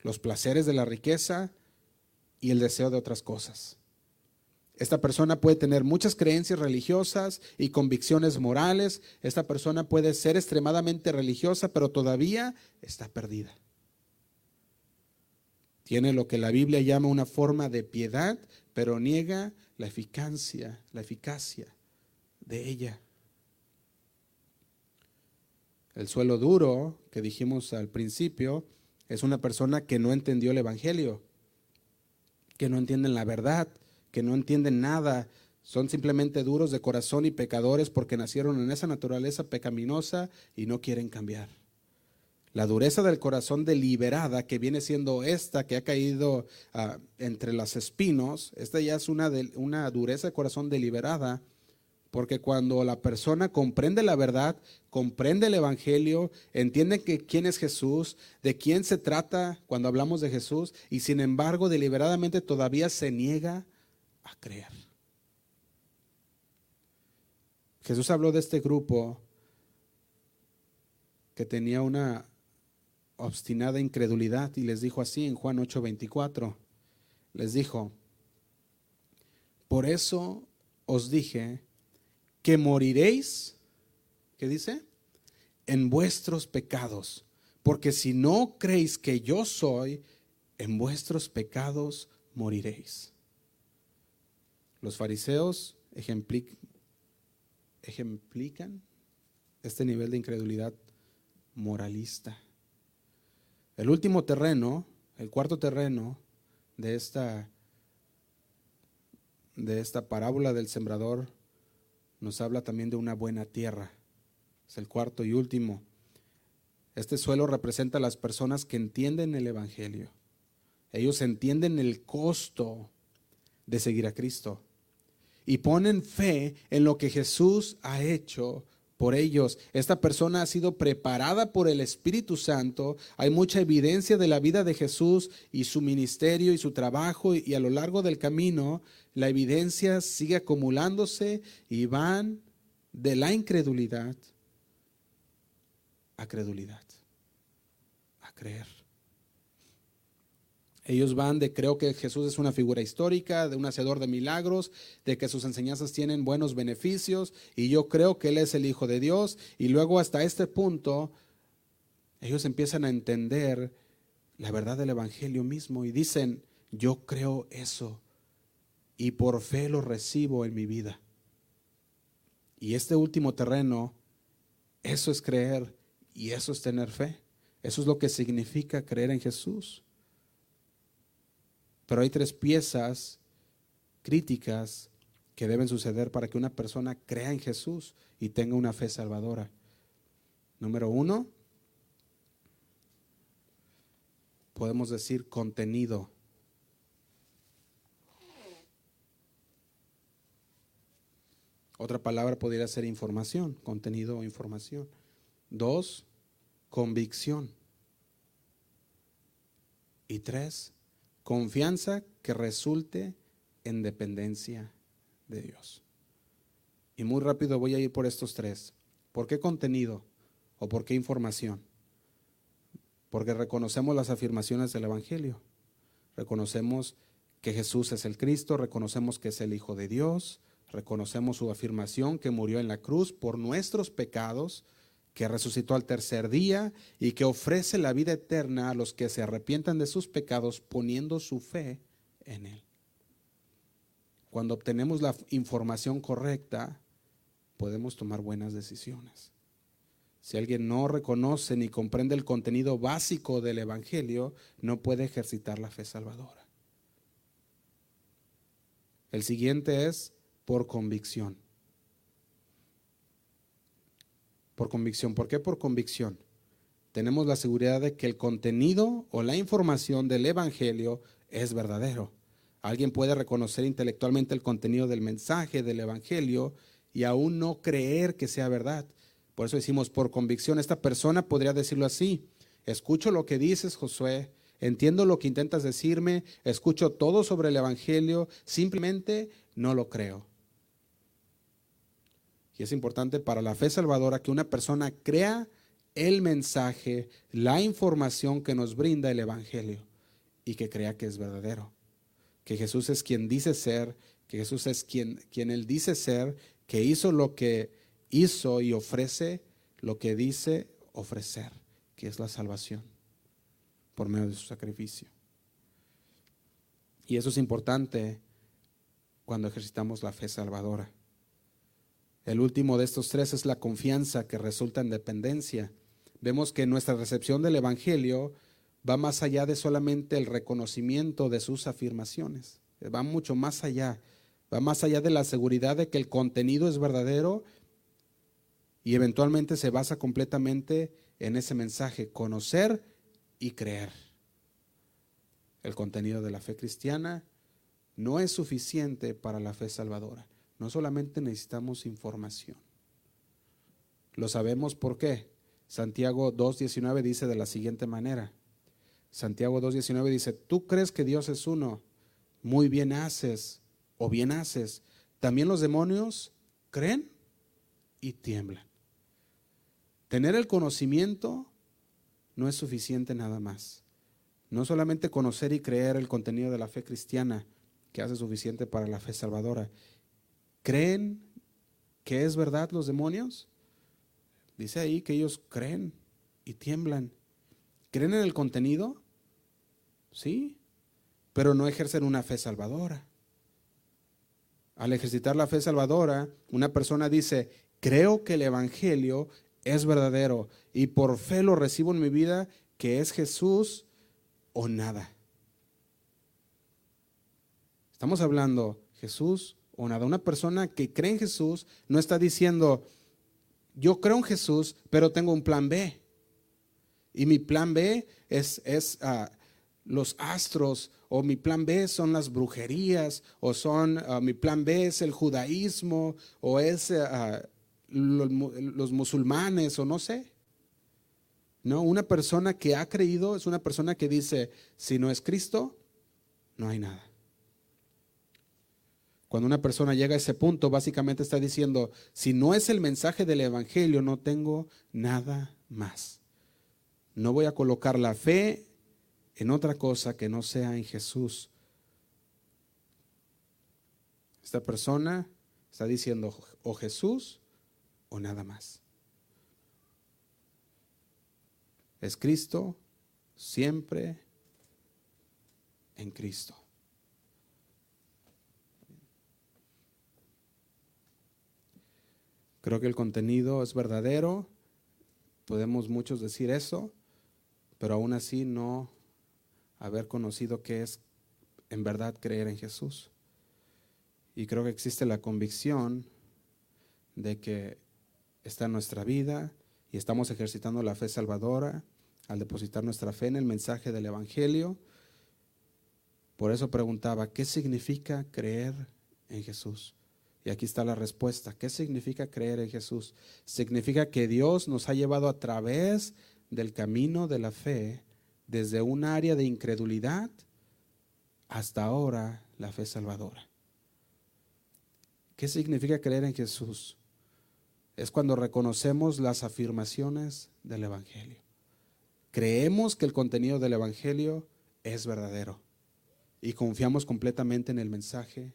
A: Los placeres de la riqueza y el deseo de otras cosas. Esta persona puede tener muchas creencias religiosas y convicciones morales. Esta persona puede ser extremadamente religiosa, pero todavía está perdida. Tiene lo que la Biblia llama una forma de piedad, pero niega la eficacia, la eficacia de ella. El suelo duro, que dijimos al principio, es una persona que no entendió el Evangelio, que no entienden la verdad, que no entienden nada, son simplemente duros de corazón y pecadores porque nacieron en esa naturaleza pecaminosa y no quieren cambiar. La dureza del corazón deliberada, que viene siendo esta que ha caído ah, entre los espinos, esta ya es una, una dureza de corazón deliberada, porque cuando la persona comprende la verdad, comprende el Evangelio, entiende que quién es Jesús, de quién se trata cuando hablamos de Jesús, y sin embargo deliberadamente todavía se niega a creer. Jesús habló de este grupo que tenía una obstinada incredulidad y les dijo así en Juan 8:24. Les dijo, Por eso os dije que moriréis, ¿qué dice? En vuestros pecados. Porque si no creéis que yo soy, en vuestros pecados moriréis. Los fariseos ejemplican este nivel de incredulidad moralista. El último terreno, el cuarto terreno de esta, de esta parábola del sembrador nos habla también de una buena tierra. Es el cuarto y último. Este suelo representa a las personas que entienden el Evangelio. Ellos entienden el costo de seguir a Cristo y ponen fe en lo que Jesús ha hecho por ellos. Esta persona ha sido preparada por el Espíritu Santo. Hay mucha evidencia de la vida de Jesús y su ministerio y su trabajo y a lo largo del camino la evidencia sigue acumulándose y van de la incredulidad a credulidad, a creer. Ellos van de creo que Jesús es una figura histórica, de un hacedor de milagros, de que sus enseñanzas tienen buenos beneficios y yo creo que Él es el Hijo de Dios. Y luego hasta este punto ellos empiezan a entender la verdad del Evangelio mismo y dicen, yo creo eso y por fe lo recibo en mi vida. Y este último terreno, eso es creer y eso es tener fe. Eso es lo que significa creer en Jesús. Pero hay tres piezas críticas que deben suceder para que una persona crea en Jesús y tenga una fe salvadora. Número uno, podemos decir contenido. Otra palabra podría ser información, contenido o información. Dos, convicción. Y tres, Confianza que resulte en dependencia de Dios. Y muy rápido voy a ir por estos tres. ¿Por qué contenido o por qué información? Porque reconocemos las afirmaciones del Evangelio. Reconocemos que Jesús es el Cristo, reconocemos que es el Hijo de Dios, reconocemos su afirmación que murió en la cruz por nuestros pecados, que resucitó al tercer día y que ofrece la vida eterna a los que se arrepientan de sus pecados poniendo su fe en Él. Cuando obtenemos la información correcta, podemos tomar buenas decisiones. Si alguien no reconoce ni comprende el contenido básico del Evangelio, no puede ejercitar la fe salvadora. El siguiente es por convicción por convicción. ¿Por qué por convicción? Tenemos la seguridad de que el contenido o la información del Evangelio es verdadero. Alguien puede reconocer intelectualmente el contenido del mensaje del Evangelio y aún no creer que sea verdad. Por eso decimos por convicción. Esta persona podría decirlo así. Escucho lo que dices, Josué. Entiendo lo que intentas decirme. Escucho todo sobre el Evangelio. Simplemente no lo creo. Y es importante para la fe salvadora que una persona crea el mensaje, la información que nos brinda el Evangelio y que crea que es verdadero. Que Jesús es quien dice ser, que Jesús es quien, quien Él dice ser, que hizo lo que hizo y ofrece lo que dice ofrecer, que es la salvación por medio de su sacrificio. Y eso es importante cuando ejercitamos la fe salvadora. El último de estos tres es la confianza que resulta en dependencia. Vemos que nuestra recepción del Evangelio va más allá de solamente el reconocimiento de sus afirmaciones, va mucho más allá, va más allá de la seguridad de que el contenido es verdadero y eventualmente se basa completamente en ese mensaje, conocer y creer. El contenido de la fe cristiana no es suficiente para la fe salvadora. No solamente necesitamos información. Lo sabemos por qué. Santiago 2.19 dice de la siguiente manera. Santiago 2.19 dice, tú crees que Dios es uno, muy bien haces o bien haces. También los demonios creen y tiemblan. Tener el conocimiento no es suficiente nada más. No solamente conocer y creer el contenido de la fe cristiana, que hace suficiente para la fe salvadora. ¿Creen que es verdad los demonios? Dice ahí que ellos creen y tiemblan. ¿Creen en el contenido? Sí, pero no ejercen una fe salvadora. Al ejercitar la fe salvadora, una persona dice, creo que el Evangelio es verdadero y por fe lo recibo en mi vida, que es Jesús o nada. Estamos hablando Jesús o nada. Una persona que cree en Jesús no está diciendo, yo creo en Jesús, pero tengo un plan B. Y mi plan B es, es ah, los astros, o mi plan B son las brujerías, o son ah, mi plan B es el judaísmo, o es ah, los, los musulmanes, o no sé. No, una persona que ha creído es una persona que dice, si no es Cristo, no hay nada. Cuando una persona llega a ese punto, básicamente está diciendo, si no es el mensaje del Evangelio, no tengo nada más. No voy a colocar la fe en otra cosa que no sea en Jesús. Esta persona está diciendo o Jesús o nada más. Es Cristo siempre en Cristo. Creo que el contenido es verdadero, podemos muchos decir eso, pero aún así no haber conocido qué es en verdad creer en Jesús. Y creo que existe la convicción de que está en nuestra vida y estamos ejercitando la fe salvadora al depositar nuestra fe en el mensaje del Evangelio. Por eso preguntaba, ¿qué significa creer en Jesús? Y aquí está la respuesta. ¿Qué significa creer en Jesús? Significa que Dios nos ha llevado a través del camino de la fe desde un área de incredulidad hasta ahora la fe salvadora. ¿Qué significa creer en Jesús? Es cuando reconocemos las afirmaciones del Evangelio. Creemos que el contenido del Evangelio es verdadero y confiamos completamente en el mensaje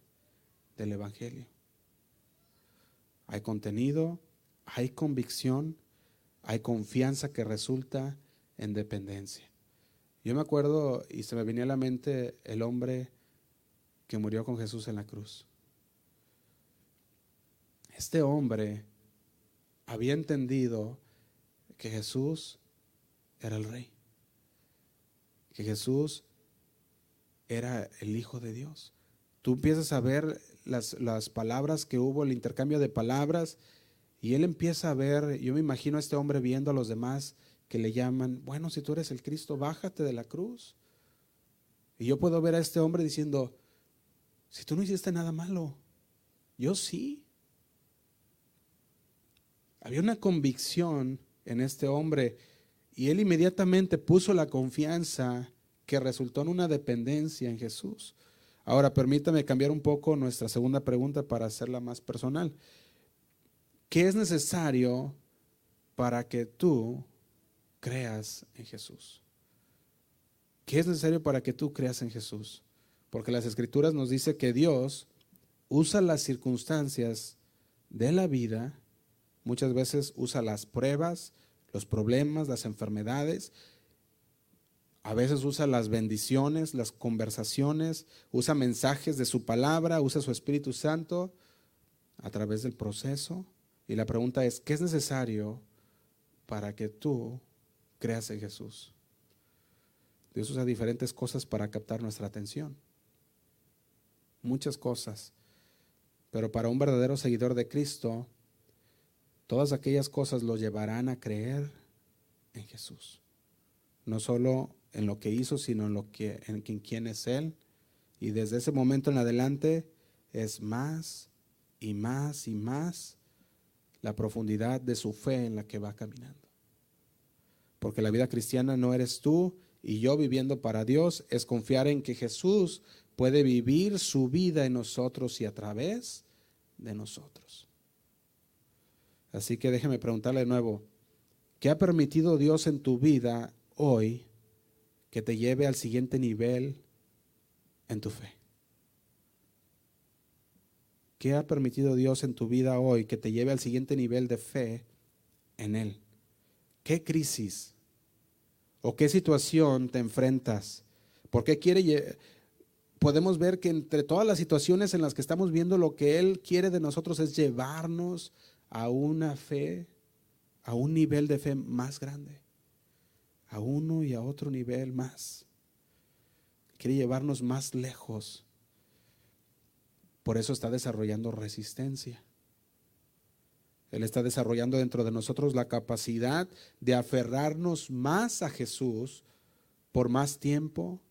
A: del Evangelio. Hay contenido, hay convicción, hay confianza que resulta en dependencia. Yo me acuerdo y se me venía a la mente el hombre que murió con Jesús en la cruz. Este hombre había entendido que Jesús era el rey, que Jesús era el Hijo de Dios. Tú empiezas a ver las, las, palabras que hubo, el intercambio de palabras, y él empieza a ver, yo me imagino a este hombre viendo a los demás que le llaman, bueno, si tú eres el Cristo, bájate de la cruz. Y yo puedo ver a este hombre diciendo, si tú no hiciste nada malo, yo sí. Había una convicción en este hombre y él inmediatamente puso la confianza que resultó en una dependencia en Jesús. Ahora, permítame cambiar un poco nuestra segunda pregunta para hacerla más personal. ¿Qué es necesario para que tú creas en Jesús. ¿Qué es necesario para que tú creas en Jesús? Porque las escrituras nos dice que Dios usa las circunstancias de la vida, muchas veces usa las pruebas, los problemas, las enfermedades, a veces usa las bendiciones, las conversaciones, usa mensajes de su palabra, usa su Espíritu Santo a través del proceso. Y la pregunta es, ¿qué es necesario para que tú creas en Jesús. Dios usa diferentes cosas para captar nuestra atención. Muchas cosas. Pero para un verdadero seguidor de Cristo, todas aquellas cosas lo llevarán a creer en Jesús. No solo en lo que hizo, sino en lo que en quién es él. Y desde ese momento en adelante es más y más y más la profundidad de su fe en la que va caminando. Porque la vida cristiana no eres tú y yo viviendo para Dios, es confiar en que Jesús puede vivir su vida en nosotros y a través de nosotros. Así que déjeme preguntarle de nuevo, ¿qué ha permitido Dios en tu vida hoy que te lleve al siguiente nivel en tu fe? ¿Qué ha permitido Dios en tu vida hoy que te lleve al siguiente nivel de fe en Él? ¿Qué crisis o qué situación te enfrentas? ¿Por qué quiere podemos ver que entre todas las situaciones en las que estamos viendo lo que Él quiere de nosotros es llevarnos a una fe, a un nivel de fe más grande, a uno y a otro nivel más. Quiere llevarnos más lejos. Por eso está desarrollando resistencia. Él está desarrollando dentro de nosotros la capacidad de aferrarnos más a Jesús por más tiempo,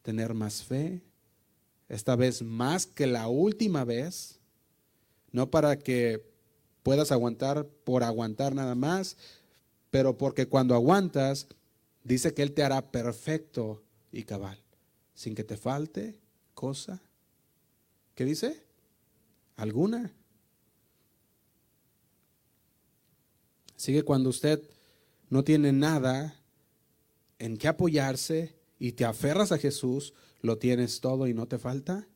A: tener más fe, esta vez más que la última vez, no para que puedas aguantar por aguantar nada más, pero porque cuando aguantas, dice que Él te hará perfecto y cabal, sin que te falte cosa. ¿Qué dice? ¿Alguna? Sigue cuando usted no tiene nada en qué apoyarse y te aferras a Jesús, lo tienes todo y no te falta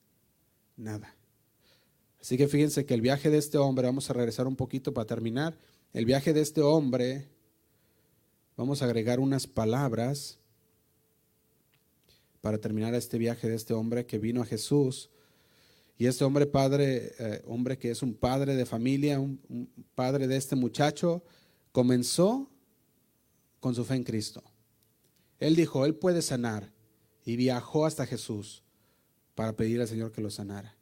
A: nada. Así que fíjense que el viaje de este hombre, vamos a regresar un poquito para terminar, el viaje de este hombre, vamos a agregar unas palabras para terminar este viaje de este hombre que vino a Jesús. Y este hombre padre, eh, hombre que es un padre de familia, un padre de este muchacho, comenzó con su fe en Cristo. Él dijo, Él puede sanar y viajó hasta Jesús para pedir al Señor que lo sanara.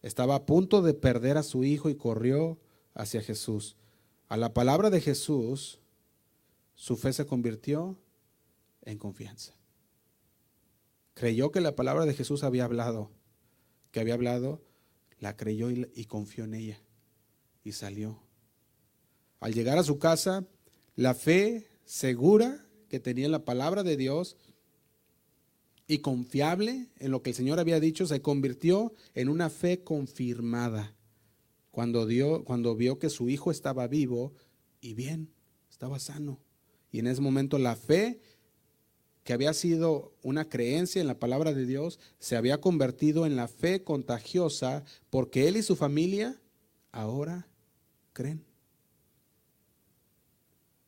A: Estaba a punto de perder a su hijo y corrió hacia Jesús. A la palabra de Jesús, su fe se convirtió en confianza. Creyó que la palabra de Jesús había hablado, que había hablado, la creyó y, confió en ella y salió al llegar a su casa, la fe segura que tenía en la palabra de Dios y confiable en lo que el Señor había dicho se convirtió en una fe confirmada. Cuando, dio, cuando vio que su hijo estaba vivo y bien, estaba sano. Y en ese momento la fe que había sido una creencia en la palabra de Dios, se había convertido en la fe contagiosa porque él y su familia ahora creen.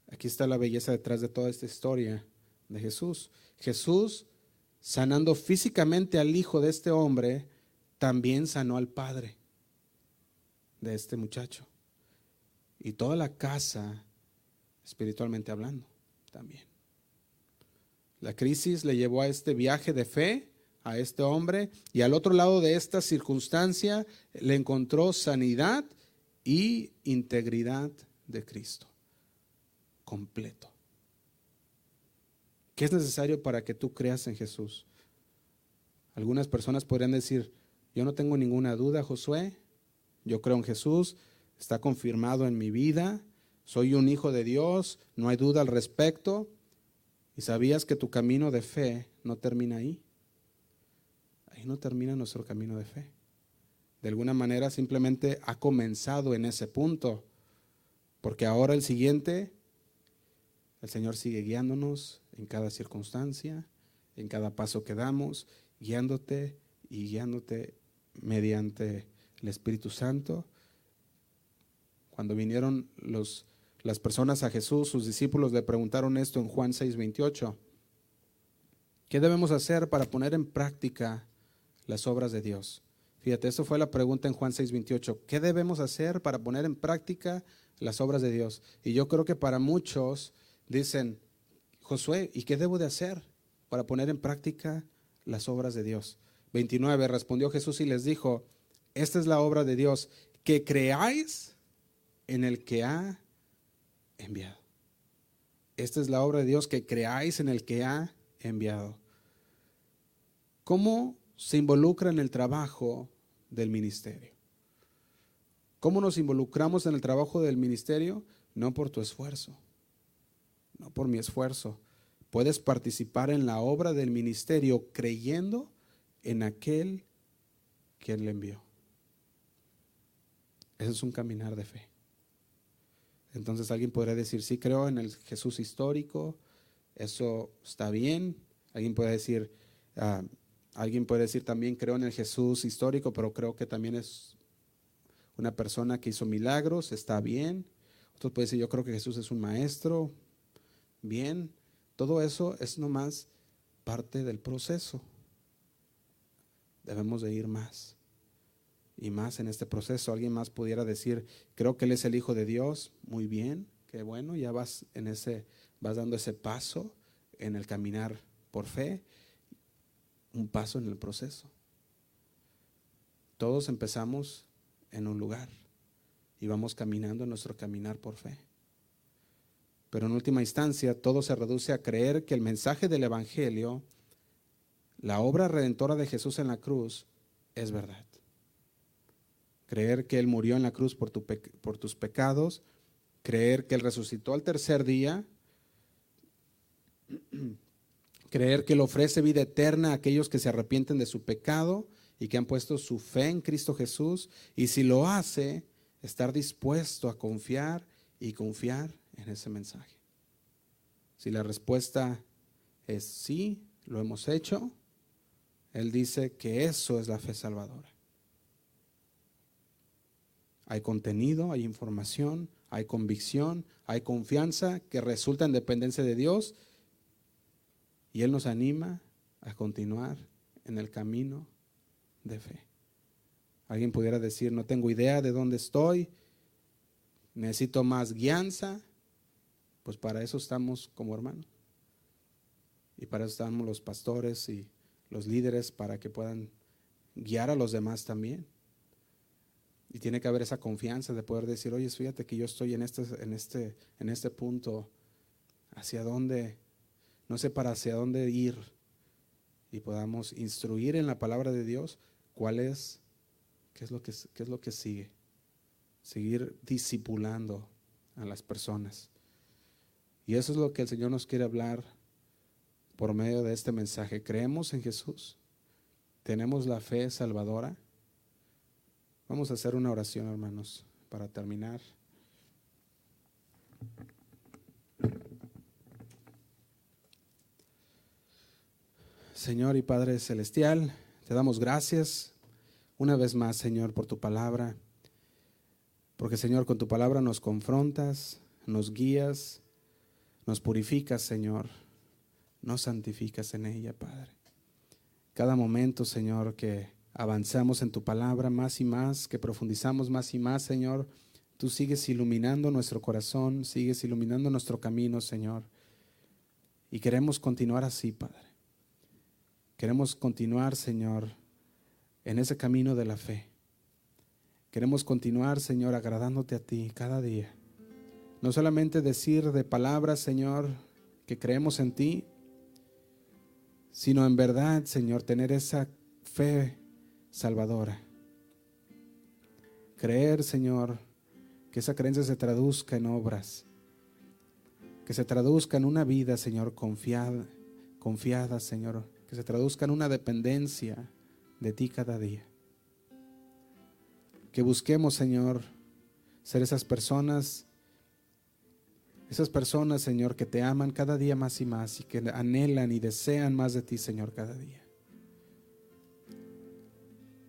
A: Aquí está la belleza detrás de toda esta historia de Jesús. Jesús, sanando físicamente al hijo de este hombre, también sanó al padre de este muchacho. Y toda la casa, espiritualmente hablando, también. La crisis le llevó a este viaje de fe a este hombre y al otro lado de esta circunstancia le encontró sanidad y integridad de Cristo completo. ¿Qué es necesario para que tú creas en Jesús? Algunas personas podrían decir, yo no tengo ninguna duda, Josué, yo creo en Jesús, está confirmado en mi vida, soy un hijo de Dios, no hay duda al respecto. ¿Y sabías que tu camino de fe no termina ahí? Ahí no termina nuestro camino de fe. De alguna manera simplemente ha comenzado en ese punto, porque ahora el siguiente el Señor sigue guiándonos en cada circunstancia, en cada paso que damos, guiándote y guiándote mediante el Espíritu Santo. Cuando vinieron los, las personas a Jesús, sus discípulos le preguntaron esto en Juan 6:28. ¿Qué debemos hacer para poner en práctica las obras de Dios? Fíjate, eso fue la pregunta en Juan 6:28. ¿Qué debemos hacer para poner en práctica las obras de Dios? Y yo creo que para muchos dicen, Josué, ¿y qué debo de hacer para poner en práctica las obras de Dios? 29, respondió Jesús y les dijo, esta es la obra de Dios, que creáis en el que ha enviado. Esta es la obra de Dios, que creáis en el que ha enviado. ¿Cómo se involucra en el trabajo del ministerio? ¿Cómo nos involucramos en el trabajo del ministerio? No por tu esfuerzo, no por mi esfuerzo. Puedes participar en la obra del ministerio creyendo en aquel quien le envió. Ese es un caminar de fe. Entonces alguien podría decir, sí creo en el Jesús histórico, eso está bien. Alguien puede decir, ah, alguien puede decir también creo en el Jesús histórico, pero creo que también es una persona que hizo milagros, está bien. Otros pueden decir, yo creo que Jesús es un maestro, bien. Todo eso es nomás parte del proceso. Debemos de ir más y más en este proceso. Alguien más pudiera decir, creo que Él es el Hijo de Dios, muy bien, qué bueno, ya vas en ese, vas dando ese paso en el caminar por fe, un paso en el proceso. Todos empezamos en un lugar y vamos caminando en nuestro caminar por fe. Pero en última instancia, todo se reduce a creer que el mensaje del Evangelio, la obra redentora de Jesús en la cruz, es verdad. Creer que Él murió en la cruz por, por tus pecados, creer que Él resucitó al tercer día, creer que Él ofrece vida eterna a aquellos que se arrepienten de su pecado y que han puesto su fe en Cristo Jesús. Y si lo hace, estar dispuesto a confiar y confiar en ese mensaje. Si la respuesta es sí, lo hemos hecho, Él dice que eso es la fe salvadora. Hay contenido, hay información, hay convicción, hay confianza que resulta en dependencia de Dios y Él nos anima a continuar en el camino de fe. Alguien pudiera decir, no tengo idea de dónde estoy, necesito más guianza, pues para eso estamos como hermanos. Y para eso estamos los pastores y los líderes para que puedan guiar a los demás también. Y tiene que haber esa confianza de poder decir, oye, fíjate que yo estoy en este, en este, en este punto, hacia dónde, no sé para hacia dónde ir. Y podamos instruir en la palabra de Dios cuál es, qué es lo que, qué es lo que sigue. Seguir discipulando a las personas. Y eso es lo que el Señor nos quiere hablar por medio de este mensaje. Creemos en Jesús. Tenemos la fe salvadora. Vamos a hacer una oración, hermanos, para terminar. Señor y Padre Celestial, te damos gracias una vez más, Señor, por tu palabra. Porque, Señor, con tu palabra nos confrontas, nos guías, nos purificas, Señor. Nos santificas en ella, Padre. Cada momento, Señor, que avanzamos en tu palabra más y más, que profundizamos más y más, Señor. Tú sigues iluminando nuestro corazón, sigues iluminando nuestro camino, Señor. Y queremos continuar así, Padre. Queremos continuar, Señor, en ese camino de la fe. Queremos continuar, Señor, agradándote a ti cada día. No solamente decir de palabras, Señor, que creemos en ti, sino en verdad, Señor, tener esa fe salvadora. Creer, Señor, que esa creencia se traduzca en obras, que se traduzca en una vida, Señor, confiada, confiada, Señor, que se traduzca en una dependencia de ti cada día. Que busquemos, Señor, ser esas personas, esas personas, Señor, que te aman cada día más y más y que anhelan y desean más de ti, Señor, cada día.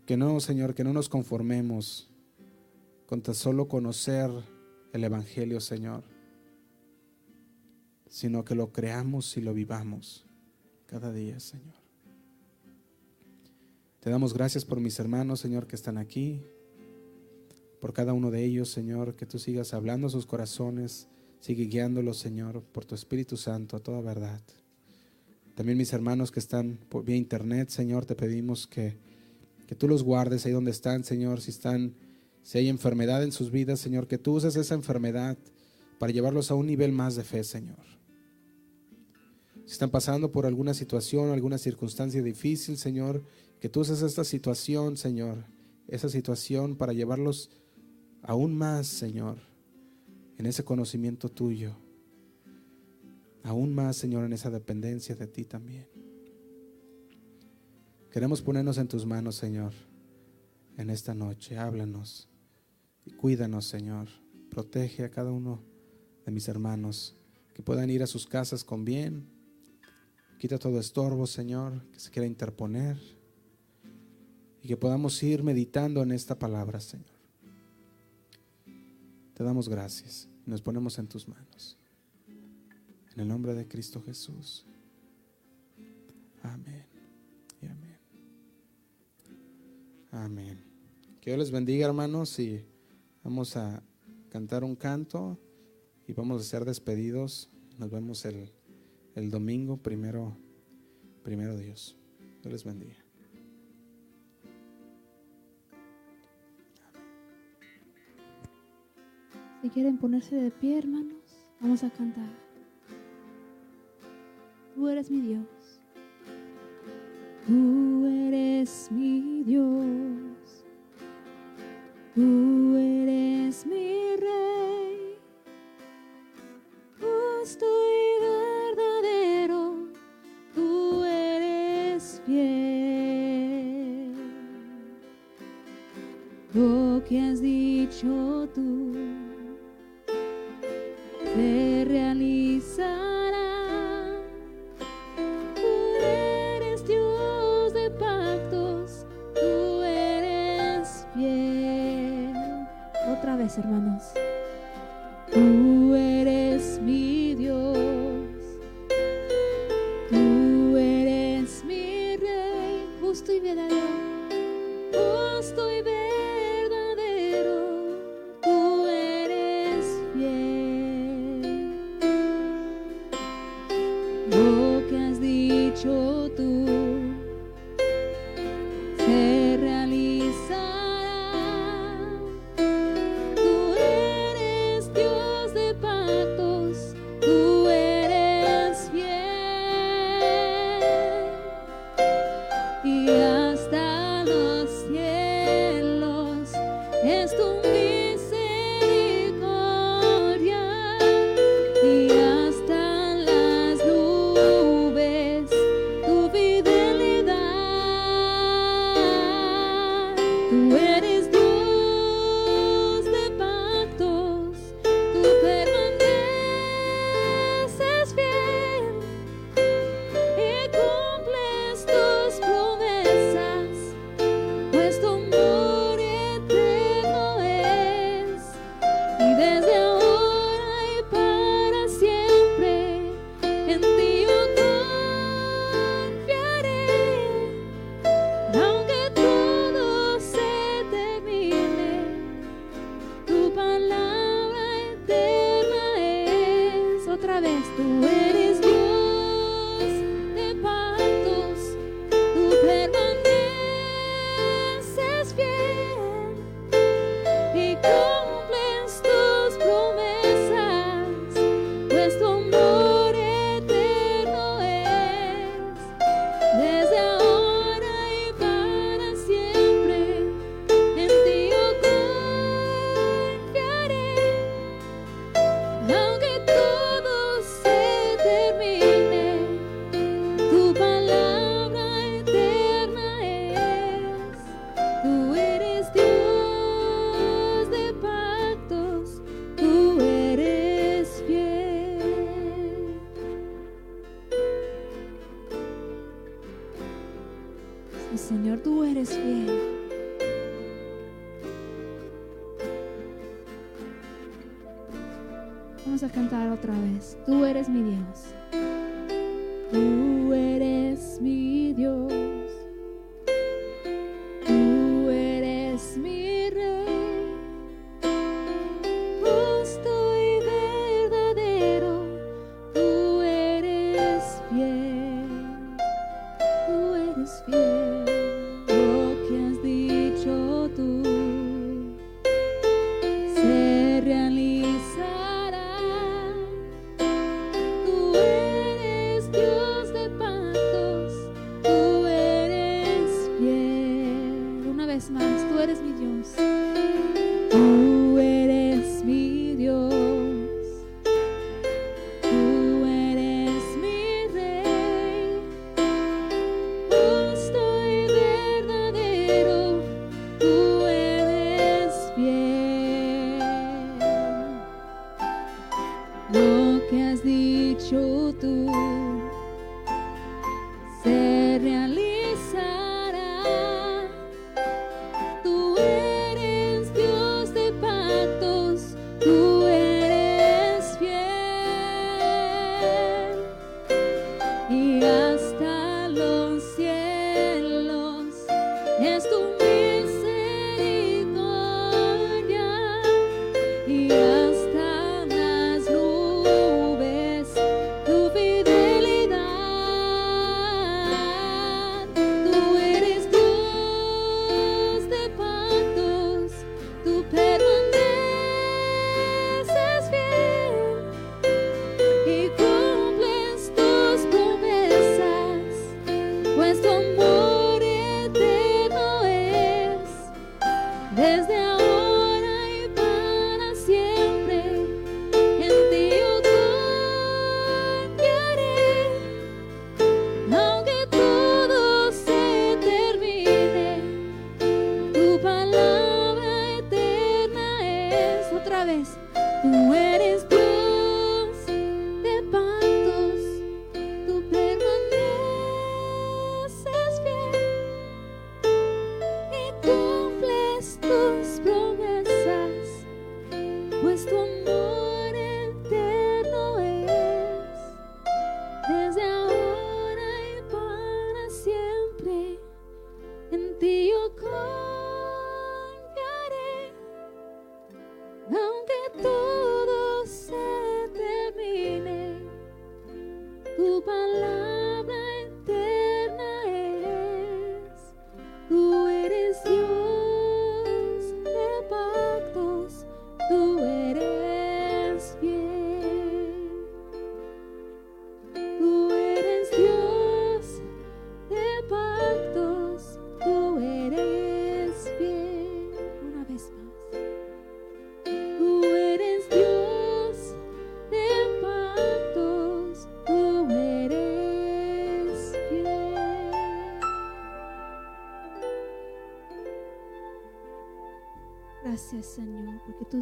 A: Que no, Señor, que no nos conformemos con tan solo conocer el Evangelio, Señor, sino que lo creamos y lo vivamos cada día, Señor. Te damos gracias por mis hermanos, Señor, que están aquí, por cada uno de ellos, Señor, que tú sigas hablando a sus corazones, sigue guiándolos, Señor, por tu Espíritu Santo a toda verdad. También mis hermanos que están por vía internet, Señor, te pedimos que que tú los guardes ahí donde están, Señor, si están, si hay enfermedad en sus vidas, Señor, que tú uses esa enfermedad para llevarlos a un nivel más de fe, Señor. Si están pasando por alguna situación, alguna circunstancia difícil, Señor, que tú uses esta situación, Señor, esa situación para llevarlos aún más, Señor, en ese conocimiento tuyo. Aún más, Señor, en esa dependencia de ti también. Queremos ponernos en tus manos, Señor, en esta noche. Háblanos y cuídanos, Señor. Protege a cada uno de mis hermanos, que puedan ir a sus casas con bien. Quita todo estorbo, Señor, que se quiera interponer. Y que podamos ir meditando en esta palabra, Señor. Te damos gracias y nos ponemos en tus manos. En el nombre de Cristo Jesús. Amén. Amén. Que Dios les bendiga, hermanos, y vamos a cantar un canto y vamos a ser despedidos. Nos vemos el, el domingo, primero, primero Dios. Dios les bendiga.
B: Si quieren ponerse de pie, hermanos, vamos a cantar. Tú eres mi Dios. Tú eres mi Dios. Tú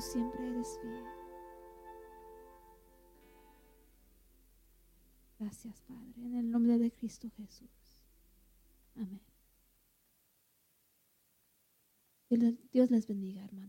B: siempre eres fiel. Gracias, Padre, en el nombre de Cristo Jesús. Amén. Dios les bendiga, hermano.